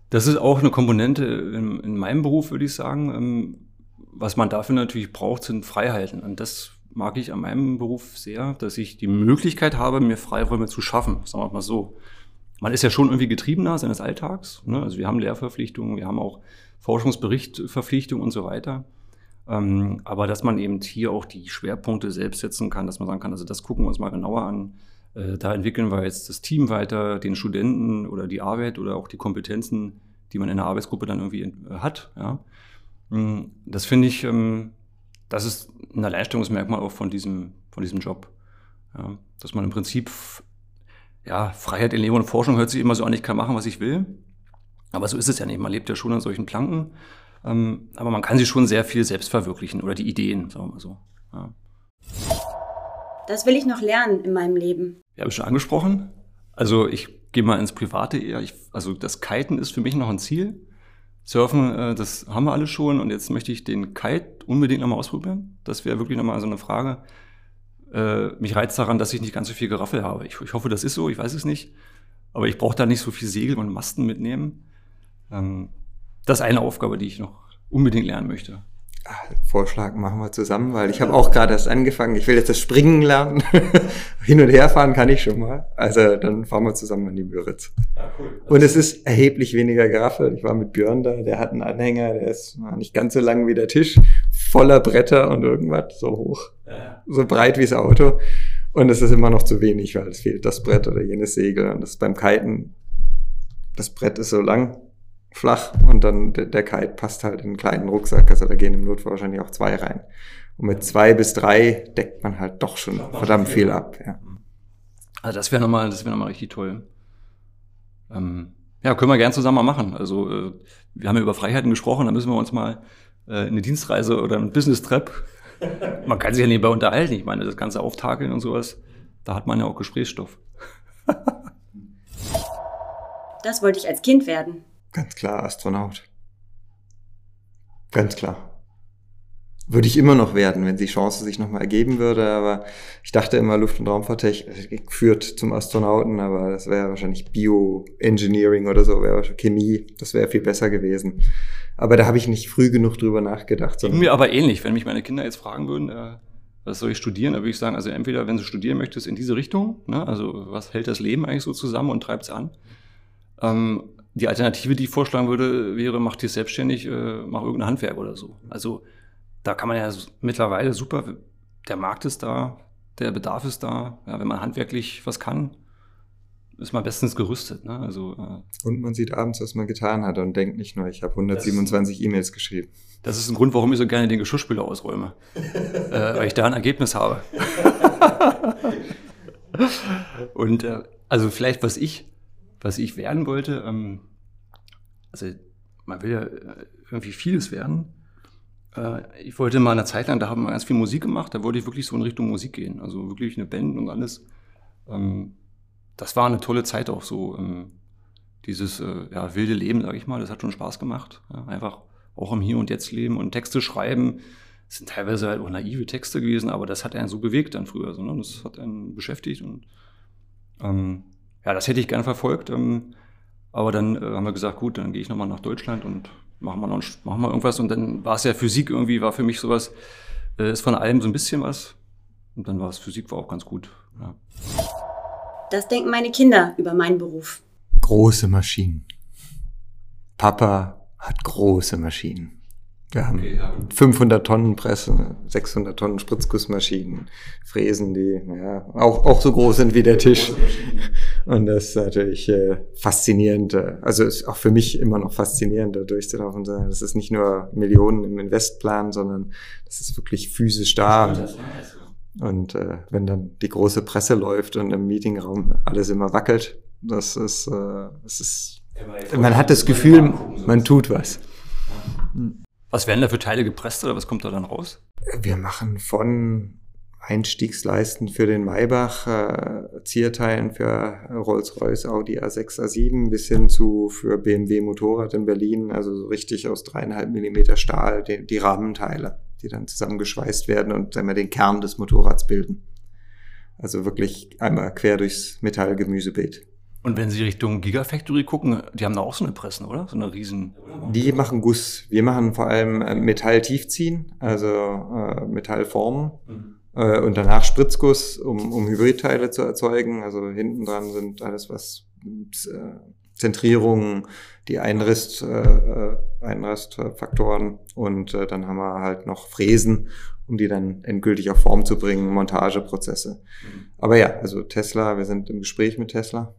das ist auch eine Komponente in, in meinem Beruf, würde ich sagen. Ähm, was man dafür natürlich braucht, sind Freiheiten. Und das mag ich an meinem Beruf sehr, dass ich die Möglichkeit habe, mir Freiräume zu schaffen, sagen wir mal so. Man ist ja schon irgendwie getriebener seines Alltags. Ne? Also wir haben Lehrverpflichtungen, wir haben auch Forschungsberichtverpflichtung und so weiter. Ähm, aber dass man eben hier auch die Schwerpunkte selbst setzen kann, dass man sagen kann, also das gucken wir uns mal genauer an. Äh, da entwickeln wir jetzt das Team weiter, den Studenten oder die Arbeit oder auch die Kompetenzen, die man in der Arbeitsgruppe dann irgendwie äh, hat. Ja. Hm, das finde ich, ähm, das ist ein Alleinstellungsmerkmal auch von diesem, von diesem Job. Ja. Dass man im Prinzip, ja, Freiheit in Lehre und Forschung hört sich immer so an, ich kann machen, was ich will. Aber so ist es ja nicht. Man lebt ja schon an solchen Planken. Ähm, aber man kann sich schon sehr viel selbst verwirklichen oder die Ideen, sagen wir mal so. Ja. Das will ich noch lernen in meinem Leben. Ja, habe ich schon angesprochen. Also ich gehe mal ins Private eher. Ich, also das Kiten ist für mich noch ein Ziel. Surfen, äh, das haben wir alle schon und jetzt möchte ich den Kite unbedingt nochmal ausprobieren. Das wäre wirklich nochmal so eine Frage. Äh, mich reizt daran, dass ich nicht ganz so viel Geraffel habe. Ich, ich hoffe, das ist so, ich weiß es nicht. Aber ich brauche da nicht so viel Segel und Masten mitnehmen. Ähm, das ist eine Aufgabe, die ich noch unbedingt lernen möchte. Vorschlag machen wir zusammen, weil ich habe auch gerade erst angefangen. Ich will jetzt das Springen lernen. Hin und her fahren kann ich schon mal. Also dann fahren wir zusammen an die Müritz. Ja, cool. Und es ist erheblich weniger Geraffel. Ich war mit Björn da, der hat einen Anhänger, der ist nicht ganz so lang wie der Tisch, voller Bretter und irgendwas, so hoch, ja. so breit wie das Auto. Und es ist immer noch zu wenig, weil es fehlt das Brett oder jenes Segel. Und das ist beim Kiten, das Brett ist so lang, flach und dann der, der Kite passt halt in einen kleinen Rucksack. Also da gehen im Notfall wahrscheinlich auch zwei rein. Und mit zwei bis drei deckt man halt doch schon verdammt viel ab. Ja. Also das wäre nochmal, das wäre nochmal richtig toll. Ähm, ja, können wir gern zusammen mal machen. Also äh, wir haben ja über Freiheiten gesprochen, da müssen wir uns mal äh, eine Dienstreise oder ein Business-Trap. man kann sich ja nebenbei unterhalten. Ich meine, das ganze Auftakeln und sowas, da hat man ja auch Gesprächsstoff. das wollte ich als Kind werden. Ganz klar Astronaut. Ganz klar. Würde ich immer noch werden, wenn die Chance sich nochmal ergeben würde, aber ich dachte immer, Luft- und Raumfahrttechnik führt zum Astronauten, aber das wäre wahrscheinlich Bioengineering oder so, wäre Chemie, das wäre viel besser gewesen. Aber da habe ich nicht früh genug drüber nachgedacht. Mir aber ähnlich, wenn mich meine Kinder jetzt fragen würden, äh, was soll ich studieren, da würde ich sagen, also entweder, wenn du studieren möchtest, in diese Richtung, ne, also was hält das Leben eigentlich so zusammen und treibt es an, ähm, die Alternative, die ich vorschlagen würde, wäre, mach dich selbstständig, äh, mach irgendein Handwerk oder so. Also da kann man ja mittlerweile super, der Markt ist da, der Bedarf ist da. Ja, wenn man handwerklich was kann, ist man bestens gerüstet. Ne? Also, äh, und man sieht abends, was man getan hat und denkt nicht nur, ich habe 127 E-Mails geschrieben. Das ist ein Grund, warum ich so gerne den Geschirrspüler ausräume. äh, weil ich da ein Ergebnis habe. und äh, also vielleicht, was ich was ich werden wollte, ähm, also man will ja äh, irgendwie vieles werden. Äh, ich wollte mal eine Zeit lang, da haben wir ganz viel Musik gemacht, da wollte ich wirklich so in Richtung Musik gehen, also wirklich eine Band und alles. Ähm, das war eine tolle Zeit auch so, ähm, dieses äh, ja, wilde Leben, sage ich mal, das hat schon Spaß gemacht. Einfach auch im Hier und Jetzt leben und Texte schreiben. Das sind teilweise halt auch naive Texte gewesen, aber das hat einen so bewegt dann früher, sondern das hat einen beschäftigt und ähm, ja, das hätte ich gern verfolgt. Ähm, aber dann äh, haben wir gesagt, gut, dann gehe ich nochmal nach Deutschland und machen wir, noch, machen wir irgendwas. Und dann war es ja Physik irgendwie, war für mich sowas, äh, ist von allem so ein bisschen was. Und dann war es Physik, war auch ganz gut. Ja. Das denken meine Kinder über meinen Beruf. Große Maschinen. Papa hat große Maschinen. Wir haben okay, ja. 500 Tonnen Presse, 600 Tonnen Spritzgussmaschinen, Fräsen, die ja, auch, auch so groß sind wie der Tisch. Und das ist natürlich äh, faszinierend. Äh, also ist auch für mich immer noch faszinierend, da durchzulaufen. Das ist nicht nur Millionen im Investplan, sondern das ist wirklich physisch da. Und äh, wenn dann die große Presse läuft und im Meetingraum alles immer wackelt, das ist, äh, das ist man hat das Gefühl, man tut was. Was werden da für Teile gepresst oder was kommt da dann raus? Wir machen von Einstiegsleisten für den Maybach, äh, Zierteilen für Rolls-Royce, Audi A6, A7 bis hin zu für BMW Motorrad in Berlin, also so richtig aus dreieinhalb Millimeter Stahl, die, die Rahmenteile, die dann zusammengeschweißt werden und wir, den Kern des Motorrads bilden. Also wirklich einmal quer durchs Metallgemüsebeet. Und wenn Sie Richtung Gigafactory gucken, die haben da auch so eine Pressen, oder? So eine riesen. Die machen Guss. Wir machen vor allem äh, Metall tiefziehen, also äh, Metallformen. Mhm. Äh, und danach Spritzguss, um, um Hybridteile zu erzeugen. Also hinten dran sind alles, was äh, Zentrierungen, die Einrist, äh, äh, Einristfaktoren und äh, dann haben wir halt noch Fräsen, um die dann endgültig auf Form zu bringen, Montageprozesse. Mhm. Aber ja, also Tesla, wir sind im Gespräch mit Tesla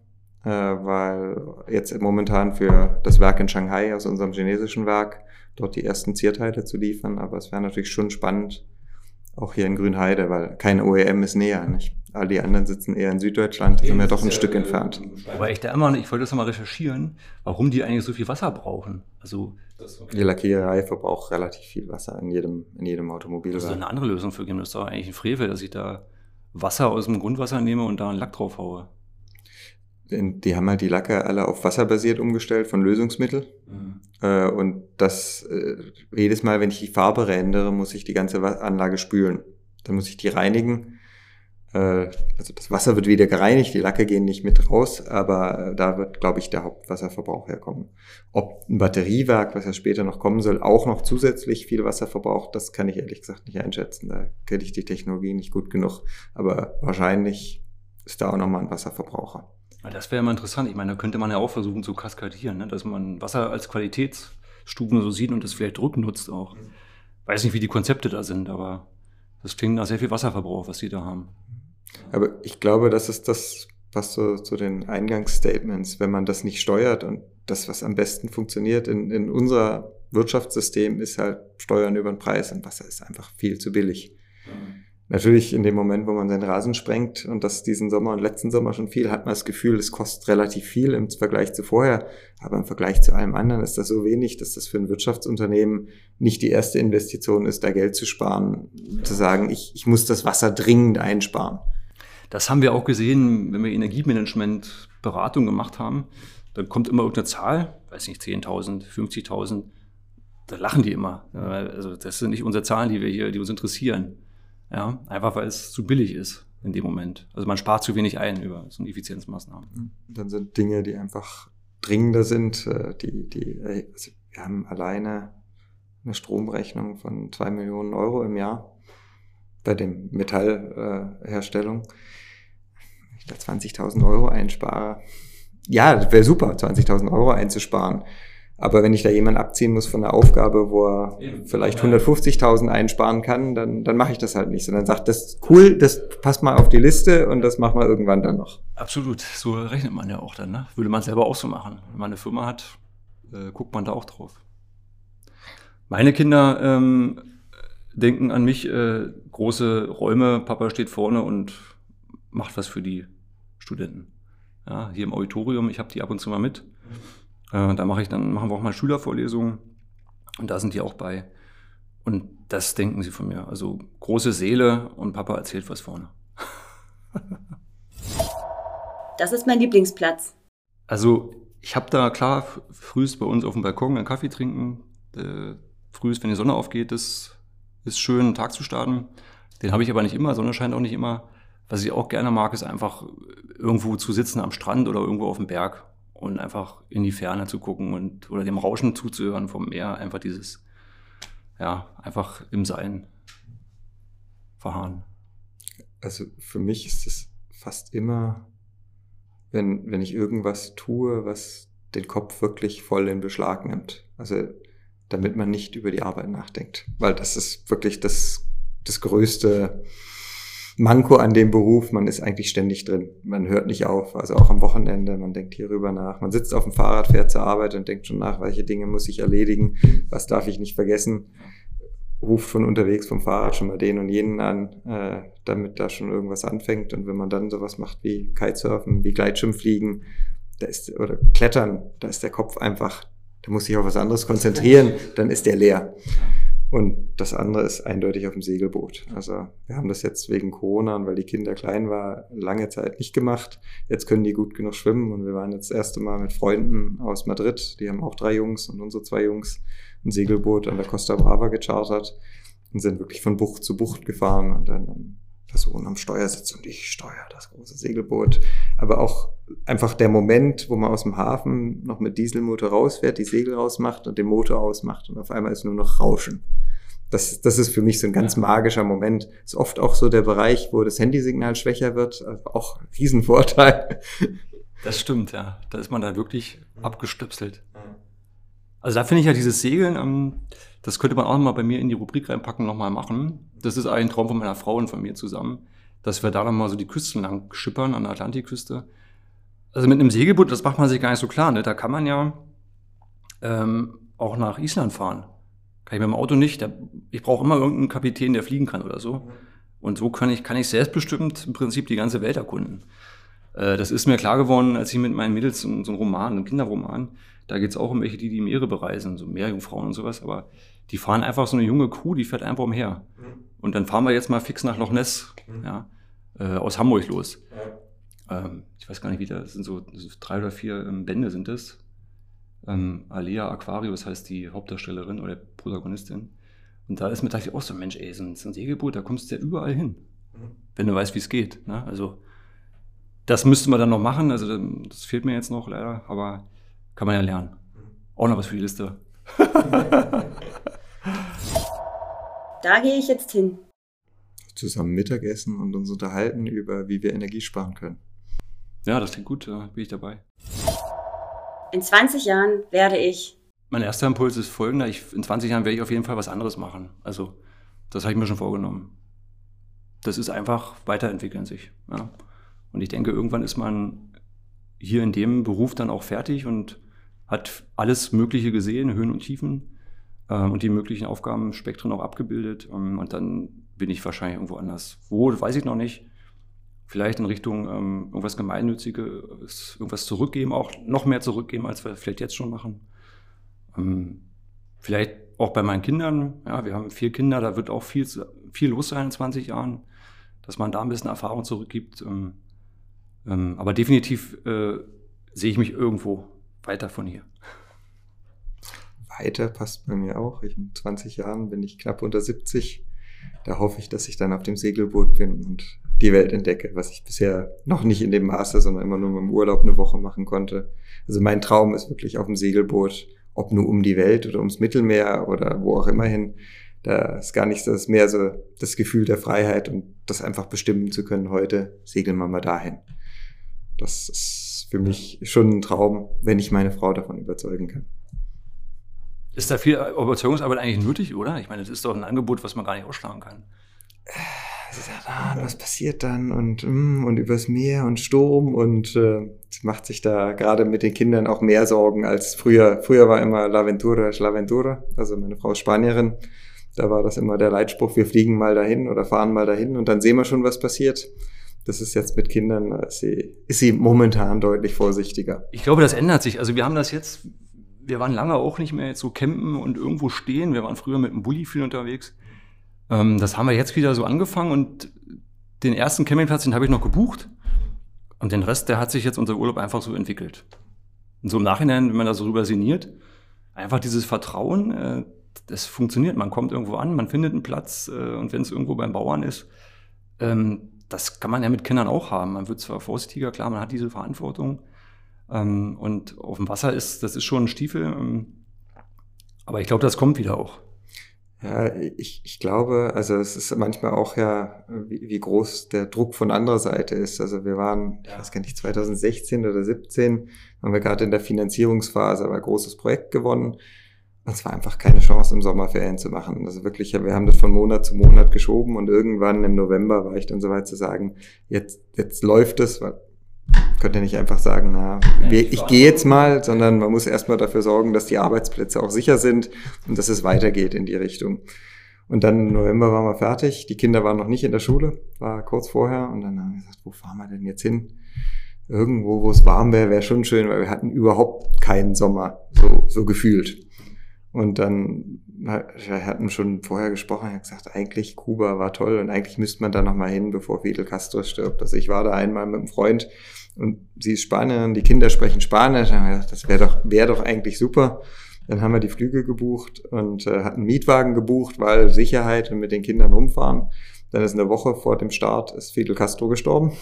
äh, weil jetzt momentan für das Werk in Shanghai aus unserem chinesischen Werk dort die ersten Zierteile zu liefern. Aber es wäre natürlich schon spannend, auch hier in Grünheide, weil kein OEM ist näher. Nicht? All die anderen sitzen eher in Süddeutschland, sind ja doch ein Stück entfernt. Aber ich da immer, ich wollte das mal recherchieren, warum die eigentlich so viel Wasser brauchen. Also die Lackiererei verbraucht relativ viel Wasser in jedem, in jedem Automobil. Das ist eine andere Lösung für geben. Das ist doch eigentlich ein Frevel, dass ich da Wasser aus dem Grundwasser nehme und da einen Lack drauf haue. Die haben halt die Lacke alle auf Wasser basiert umgestellt von Lösungsmittel. Mhm. Äh, und das äh, jedes Mal, wenn ich die Farbe ändere, muss ich die ganze Anlage spülen. Dann muss ich die reinigen äh, also das Wasser wird wieder gereinigt, die Lacke gehen nicht mit raus, aber da wird, glaube ich, der Hauptwasserverbrauch herkommen. Ob ein Batteriewerk, was ja später noch kommen soll, auch noch zusätzlich viel Wasser verbraucht, das kann ich ehrlich gesagt nicht einschätzen. Da kenne ich die Technologie nicht gut genug. Aber wahrscheinlich ist da auch nochmal ein Wasserverbraucher. Das wäre mal interessant. Ich meine, da könnte man ja auch versuchen zu kaskadieren, ne? dass man Wasser als Qualitätsstufen so sieht und das vielleicht rücknutzt auch. Weiß nicht, wie die Konzepte da sind, aber das klingt nach sehr viel Wasserverbrauch, was die da haben. Aber ich glaube, das ist das, was so zu den Eingangsstatements, wenn man das nicht steuert und das, was am besten funktioniert in, in unser Wirtschaftssystem, ist halt Steuern über den Preis und Wasser ist einfach viel zu billig. Natürlich in dem Moment, wo man seinen Rasen sprengt und das diesen Sommer und letzten Sommer schon viel, hat man das Gefühl, es kostet relativ viel im Vergleich zu vorher. Aber im Vergleich zu allem anderen ist das so wenig, dass das für ein Wirtschaftsunternehmen nicht die erste Investition ist, da Geld zu sparen, zu sagen, ich, ich muss das Wasser dringend einsparen. Das haben wir auch gesehen, wenn wir Energiemanagement Beratung gemacht haben. Dann kommt immer irgendeine Zahl, weiß nicht, 10.000, 50.000. Da lachen die immer. Also das sind nicht unsere Zahlen, die wir hier, die uns interessieren. Ja, einfach weil es zu billig ist in dem Moment. Also man spart zu wenig ein über so eine Effizienzmaßnahmen. Mhm. Dann sind Dinge, die einfach dringender sind, äh, die, die, äh, also wir haben alleine eine Stromrechnung von zwei Millionen Euro im Jahr bei dem Metallherstellung. Ich da 20.000 Euro einspare. Ja, wäre super, 20.000 Euro einzusparen. Aber wenn ich da jemanden abziehen muss von der Aufgabe, wo er Eben. vielleicht 150.000 einsparen kann, dann, dann mache ich das halt nicht. Sondern sagt, das ist cool, das passt mal auf die Liste und das machen wir irgendwann dann noch. Absolut, so rechnet man ja auch dann. Ne? Würde man selber auch so machen. Wenn man eine Firma hat, äh, guckt man da auch drauf. Meine Kinder ähm, denken an mich, äh, große Räume, Papa steht vorne und macht was für die Studenten. Ja, hier im Auditorium, ich habe die ab und zu mal mit. Äh, da mache ich dann, machen wir auch mal Schülervorlesungen und da sind die auch bei. Und das denken sie von mir. Also große Seele und Papa erzählt was vorne. das ist mein Lieblingsplatz. Also ich habe da klar frühst bei uns auf dem Balkon einen Kaffee trinken. Äh, frühst, wenn die Sonne aufgeht, ist, ist schön, einen Tag zu starten. Den habe ich aber nicht immer, Sonne scheint auch nicht immer. Was ich auch gerne mag, ist einfach irgendwo zu sitzen am Strand oder irgendwo auf dem Berg und einfach in die Ferne zu gucken und oder dem Rauschen zuzuhören vom Meer, einfach dieses, ja, einfach im Sein verharren. Also für mich ist es fast immer, wenn, wenn ich irgendwas tue, was den Kopf wirklich voll in Beschlag nimmt. Also damit man nicht über die Arbeit nachdenkt. Weil das ist wirklich das, das größte Manko an dem Beruf, man ist eigentlich ständig drin. Man hört nicht auf, also auch am Wochenende, man denkt hierüber nach. Man sitzt auf dem Fahrrad, fährt zur Arbeit und denkt schon nach, welche Dinge muss ich erledigen, was darf ich nicht vergessen. Ruft von unterwegs vom Fahrrad schon mal den und jenen an, äh, damit da schon irgendwas anfängt. Und wenn man dann sowas macht wie Kitesurfen, wie Gleitschirmfliegen, da ist, oder Klettern, da ist der Kopf einfach, da muss sich auf was anderes konzentrieren, dann ist der leer. Und das andere ist eindeutig auf dem Segelboot. Also wir haben das jetzt wegen Corona und weil die Kinder klein war, lange Zeit nicht gemacht. Jetzt können die gut genug schwimmen und wir waren jetzt das erste Mal mit Freunden aus Madrid. Die haben auch drei Jungs und unsere zwei Jungs ein Segelboot an der Costa Brava gechartert und sind wirklich von Bucht zu Bucht gefahren und dann Person am Steuer sitzt und ich steuere das große Segelboot. Aber auch einfach der Moment, wo man aus dem Hafen noch mit Dieselmotor rausfährt, die Segel rausmacht und den Motor ausmacht und auf einmal ist nur noch Rauschen das, das ist für mich so ein ganz magischer Moment. Ist oft auch so der Bereich, wo das Handysignal schwächer wird. Also auch ein Riesenvorteil. Das stimmt, ja. Da ist man da wirklich abgestöpselt. Also da finde ich ja dieses Segeln, ähm, das könnte man auch mal bei mir in die Rubrik reinpacken, nochmal machen. Das ist ein Traum von meiner Frau und von mir zusammen, dass wir da nochmal so die Küsten lang schippern an der Atlantikküste. Also mit einem Segelboot, das macht man sich gar nicht so klar. Ne? Da kann man ja ähm, auch nach Island fahren. Kann ich mit dem Auto nicht. Da, ich brauche immer irgendeinen Kapitän, der fliegen kann oder so. Und so kann ich, kann ich selbstbestimmt im Prinzip die ganze Welt erkunden. Äh, das ist mir klar geworden, als ich mit meinen Mädels so einen Roman, einen Kinderroman, da geht es auch um welche, die die Meere bereisen, so Meerjungfrauen und sowas, aber die fahren einfach so eine junge Kuh, die fährt einfach umher. Mhm. Und dann fahren wir jetzt mal fix nach Loch Ness, mhm. ja, äh, aus Hamburg los. Ähm, ich weiß gar nicht, wie das sind so, so drei oder vier ähm, Bände sind das. Ähm, Alea Aquarius heißt die Hauptdarstellerin oder Protagonistin. Und da ist mir tatsächlich auch so, Mensch, ey, so ein, so ein Segelboot, da kommst du ja überall hin. Mhm. Wenn du weißt, wie es geht. Ne? Also, das müsste man dann noch machen. Also, das fehlt mir jetzt noch leider, aber kann man ja lernen. Auch noch was für die Liste. da gehe ich jetzt hin. Zusammen Mittagessen und uns unterhalten über, wie wir Energie sparen können. Ja, das klingt gut, da bin ich dabei. In 20 Jahren werde ich. Mein erster Impuls ist folgender: ich, In 20 Jahren werde ich auf jeden Fall was anderes machen. Also, das habe ich mir schon vorgenommen. Das ist einfach weiterentwickeln sich. Ja. Und ich denke, irgendwann ist man hier in dem Beruf dann auch fertig und hat alles Mögliche gesehen, Höhen und Tiefen äh, und die möglichen Aufgabenspektren auch abgebildet. Ähm, und dann bin ich wahrscheinlich irgendwo anders. Wo, weiß ich noch nicht. Vielleicht in Richtung ähm, irgendwas Gemeinnütziges, irgendwas zurückgeben, auch noch mehr zurückgeben, als wir vielleicht jetzt schon machen. Ähm, vielleicht auch bei meinen Kindern. Ja, wir haben vier Kinder, da wird auch viel, viel los sein in 20 Jahren, dass man da ein bisschen Erfahrung zurückgibt. Ähm, ähm, aber definitiv äh, sehe ich mich irgendwo weiter von hier. Weiter passt bei mir auch. In 20 Jahren bin ich knapp unter 70. Da hoffe ich, dass ich dann auf dem Segelboot bin und die Welt entdecke, was ich bisher noch nicht in dem Maße, sondern immer nur im Urlaub eine Woche machen konnte. Also mein Traum ist wirklich auf dem Segelboot, ob nur um die Welt oder ums Mittelmeer oder wo auch immer hin. Da ist gar nicht das mehr so das Gefühl der Freiheit und das einfach bestimmen zu können. Heute segeln wir mal dahin. Das ist für mich schon ein Traum, wenn ich meine Frau davon überzeugen kann. Ist da viel Überzeugungsarbeit eigentlich nötig, oder? Ich meine, das ist doch ein Angebot, was man gar nicht ausschlagen kann. Ah, was passiert dann und, mm, und übers Meer und Sturm und äh, macht sich da gerade mit den Kindern auch mehr Sorgen als früher. Früher war immer La Ventura es La Ventura, also meine Frau ist Spanierin. Da war das immer der Leitspruch, wir fliegen mal dahin oder fahren mal dahin und dann sehen wir schon, was passiert. Das ist jetzt mit Kindern, ist sie, ist sie momentan deutlich vorsichtiger. Ich glaube, das ändert sich. Also wir haben das jetzt, wir waren lange auch nicht mehr jetzt so campen und irgendwo stehen. Wir waren früher mit dem Bulli viel unterwegs. Ähm, das haben wir jetzt wieder so angefangen und den ersten Campingplatz, den habe ich noch gebucht. Und den Rest, der hat sich jetzt unser Urlaub einfach so entwickelt. Und so im Nachhinein, wenn man da so rüber sinniert, einfach dieses Vertrauen, äh, das funktioniert. Man kommt irgendwo an, man findet einen Platz äh, und wenn es irgendwo beim Bauern ist, ähm, das kann man ja mit Kindern auch haben. Man wird zwar vorsichtiger, klar, man hat diese Verantwortung. Ähm, und auf dem Wasser ist, das ist schon ein Stiefel. Ähm, aber ich glaube, das kommt wieder auch. Ja, ich, ich glaube, also es ist manchmal auch ja, wie, wie groß der Druck von anderer Seite ist. Also wir waren, ja. ich weiß gar nicht, 2016 oder 17, waren wir gerade in der Finanzierungsphase, aber ein großes Projekt gewonnen. Es war einfach keine Chance, im Sommerferien zu machen. Also wirklich, wir haben das von Monat zu Monat geschoben und irgendwann im November war ich dann soweit zu sagen, jetzt, jetzt läuft es, weil könnte nicht einfach sagen, na, ich gehe jetzt mal, sondern man muss erstmal dafür sorgen, dass die Arbeitsplätze auch sicher sind und dass es weitergeht in die Richtung. Und dann im November waren wir fertig. Die Kinder waren noch nicht in der Schule, war kurz vorher. Und dann haben wir gesagt, wo fahren wir denn jetzt hin? Irgendwo, wo es warm wäre, wäre schon schön, weil wir hatten überhaupt keinen Sommer, so, so gefühlt. Und dann wir hatten schon vorher gesprochen, hat gesagt, eigentlich Kuba war toll und eigentlich müsste man da nochmal hin, bevor Fidel Castro stirbt. Also ich war da einmal mit einem Freund und sie ist Spanierin, die Kinder sprechen Spanisch. Dann haben wir gesagt, das wäre doch, wäre doch eigentlich super. Dann haben wir die Flüge gebucht und äh, hatten Mietwagen gebucht, weil Sicherheit und mit den Kindern rumfahren. Dann ist eine Woche vor dem Start ist Fidel Castro gestorben.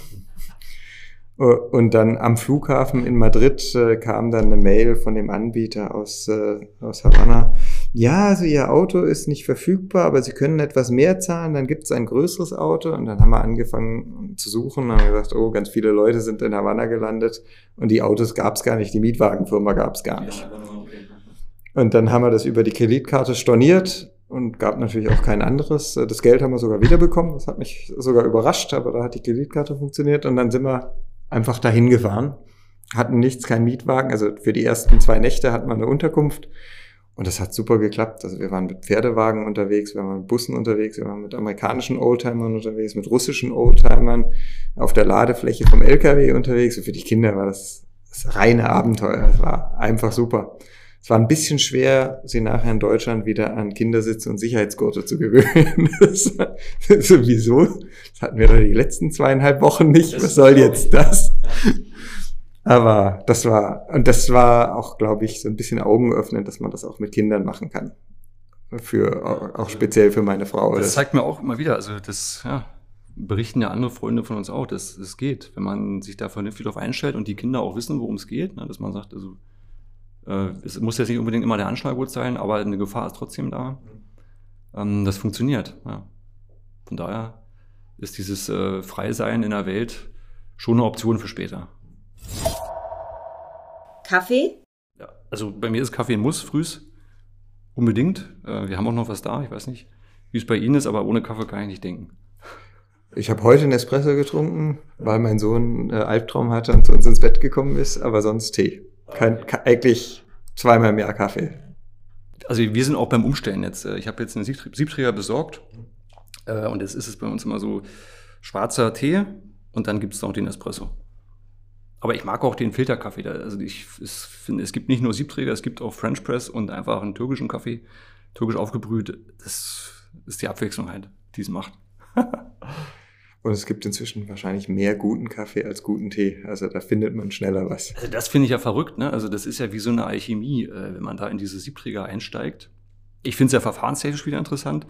Äh, und dann am Flughafen in Madrid äh, kam dann eine Mail von dem Anbieter aus, äh, aus Havanna. Ja, also Ihr Auto ist nicht verfügbar, aber Sie können etwas mehr zahlen, dann gibt es ein größeres Auto. Und dann haben wir angefangen zu suchen und haben gesagt, oh, ganz viele Leute sind in Havanna gelandet und die Autos gab es gar nicht, die Mietwagenfirma gab es gar nicht. Und dann haben wir das über die Kreditkarte storniert und gab natürlich auch kein anderes. Das Geld haben wir sogar wiederbekommen. Das hat mich sogar überrascht, aber da hat die Kreditkarte funktioniert. Und dann sind wir einfach dahin gefahren. hatten nichts, kein Mietwagen. Also für die ersten zwei Nächte hatten wir eine Unterkunft. Und das hat super geklappt. Also wir waren mit Pferdewagen unterwegs, wir waren mit Bussen unterwegs, wir waren mit amerikanischen Oldtimern unterwegs, mit russischen Oldtimern auf der Ladefläche vom LKW unterwegs. Und für die Kinder war das, das reine Abenteuer. Es war einfach super. Es war ein bisschen schwer, sie nachher in Deutschland wieder an Kindersitze und Sicherheitsgurte zu gewöhnen. Das, sowieso. Das hatten wir doch die letzten zweieinhalb Wochen nicht. Was soll jetzt das? Aber das war, und das war auch, glaube ich, so ein bisschen Augen öffnen, dass man das auch mit Kindern machen kann. Für, auch speziell für meine Frau. Das zeigt mir auch immer wieder, also das, ja, berichten ja andere Freunde von uns auch, dass es geht, wenn man sich da vernünftig darauf einstellt und die Kinder auch wissen, worum es geht, ne, dass man sagt, also äh, es muss jetzt nicht unbedingt immer der Anschlaggut sein, aber eine Gefahr ist trotzdem da. Ähm, das funktioniert. Ja. Von daher ist dieses äh, Freisein in der Welt schon eine Option für später. Kaffee? Ja, also bei mir ist Kaffee ein Muss, frühs. Unbedingt. Äh, wir haben auch noch was da, ich weiß nicht, wie es bei Ihnen ist, aber ohne Kaffee kann ich nicht denken. Ich habe heute einen Espresso getrunken, weil mein Sohn äh, Albtraum hatte und zu uns ins Bett gekommen ist, aber sonst Tee. Kein, eigentlich zweimal mehr Kaffee. Also wir sind auch beim Umstellen jetzt. Äh, ich habe jetzt einen Siebträger besorgt äh, und jetzt ist es bei uns immer so schwarzer Tee und dann gibt es noch den Espresso. Aber ich mag auch den Filterkaffee. Also ich finde, es gibt nicht nur Siebträger, es gibt auch French Press und einfach einen türkischen Kaffee, türkisch aufgebrüht. Das ist die Abwechslung halt, die es macht. und es gibt inzwischen wahrscheinlich mehr guten Kaffee als guten Tee. Also da findet man schneller was. Also das finde ich ja verrückt. Ne? Also das ist ja wie so eine Alchemie, äh, wenn man da in diese Siebträger einsteigt. Ich finde es ja verfahrenstechnisch wieder interessant.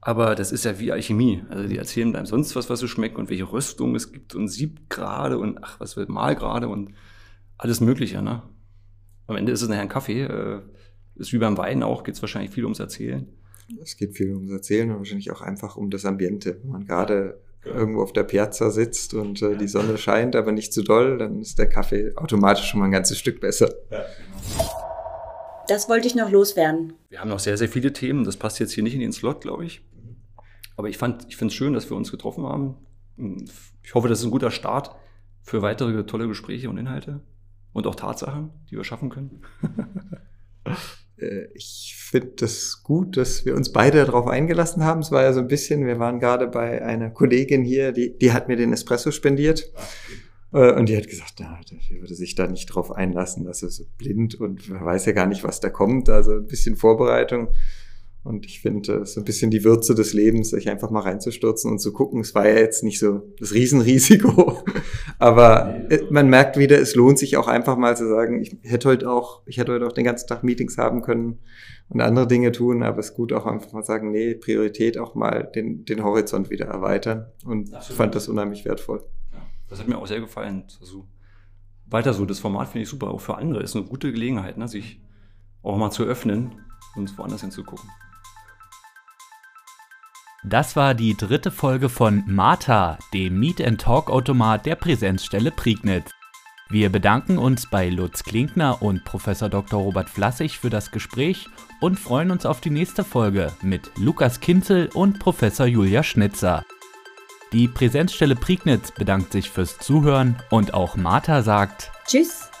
Aber das ist ja wie Alchemie. Also die erzählen einem sonst was, was so schmeckt und welche Röstung es gibt und Siebgrade und ach, was wird Malgrade und alles Mögliche. Ne? Am Ende ist es nachher ein Kaffee. Äh, ist wie beim Wein auch, geht es wahrscheinlich viel ums Erzählen. Es geht viel ums Erzählen und wahrscheinlich auch einfach um das Ambiente. Wenn man gerade. Irgendwo auf der Piazza sitzt und äh, die Sonne scheint, aber nicht zu doll, dann ist der Kaffee automatisch schon mal ein ganzes Stück besser. Ja. Das wollte ich noch loswerden. Wir haben noch sehr, sehr viele Themen. Das passt jetzt hier nicht in den Slot, glaube ich. Aber ich fand, ich finde es schön, dass wir uns getroffen haben. Ich hoffe, das ist ein guter Start für weitere tolle Gespräche und Inhalte und auch Tatsachen, die wir schaffen können. Äh, ich finde das gut, dass wir uns beide darauf eingelassen haben. Es war ja so ein bisschen, wir waren gerade bei einer Kollegin hier, die, die hat mir den Espresso spendiert. Äh, und die hat gesagt, na, der würde sich da nicht drauf einlassen, dass er so blind und weiß ja gar nicht, was da kommt. Also ein bisschen Vorbereitung. Und ich finde, es ist ein bisschen die Würze des Lebens, sich einfach mal reinzustürzen und zu gucken. Es war ja jetzt nicht so das Riesenrisiko. Aber man merkt wieder, es lohnt sich auch einfach mal zu sagen, ich hätte heute auch, ich hätte heute auch den ganzen Tag Meetings haben können und andere Dinge tun, aber es ist gut auch einfach mal sagen, nee, Priorität auch mal den, den Horizont wieder erweitern. Und ich fand das unheimlich wertvoll. Das hat mir auch sehr gefallen. Also weiter so, das Format finde ich super, auch für andere. Ist eine gute Gelegenheit, ne, sich auch mal zu öffnen und woanders hinzugucken. Das war die dritte Folge von Martha, dem Meet and Talk Automat der Präsenzstelle Prignitz. Wir bedanken uns bei Lutz Klinkner und Professor Dr. Robert Flassig für das Gespräch und freuen uns auf die nächste Folge mit Lukas Kinzel und Professor Julia Schnitzer. Die Präsenzstelle Prignitz bedankt sich fürs Zuhören und auch Martha sagt Tschüss.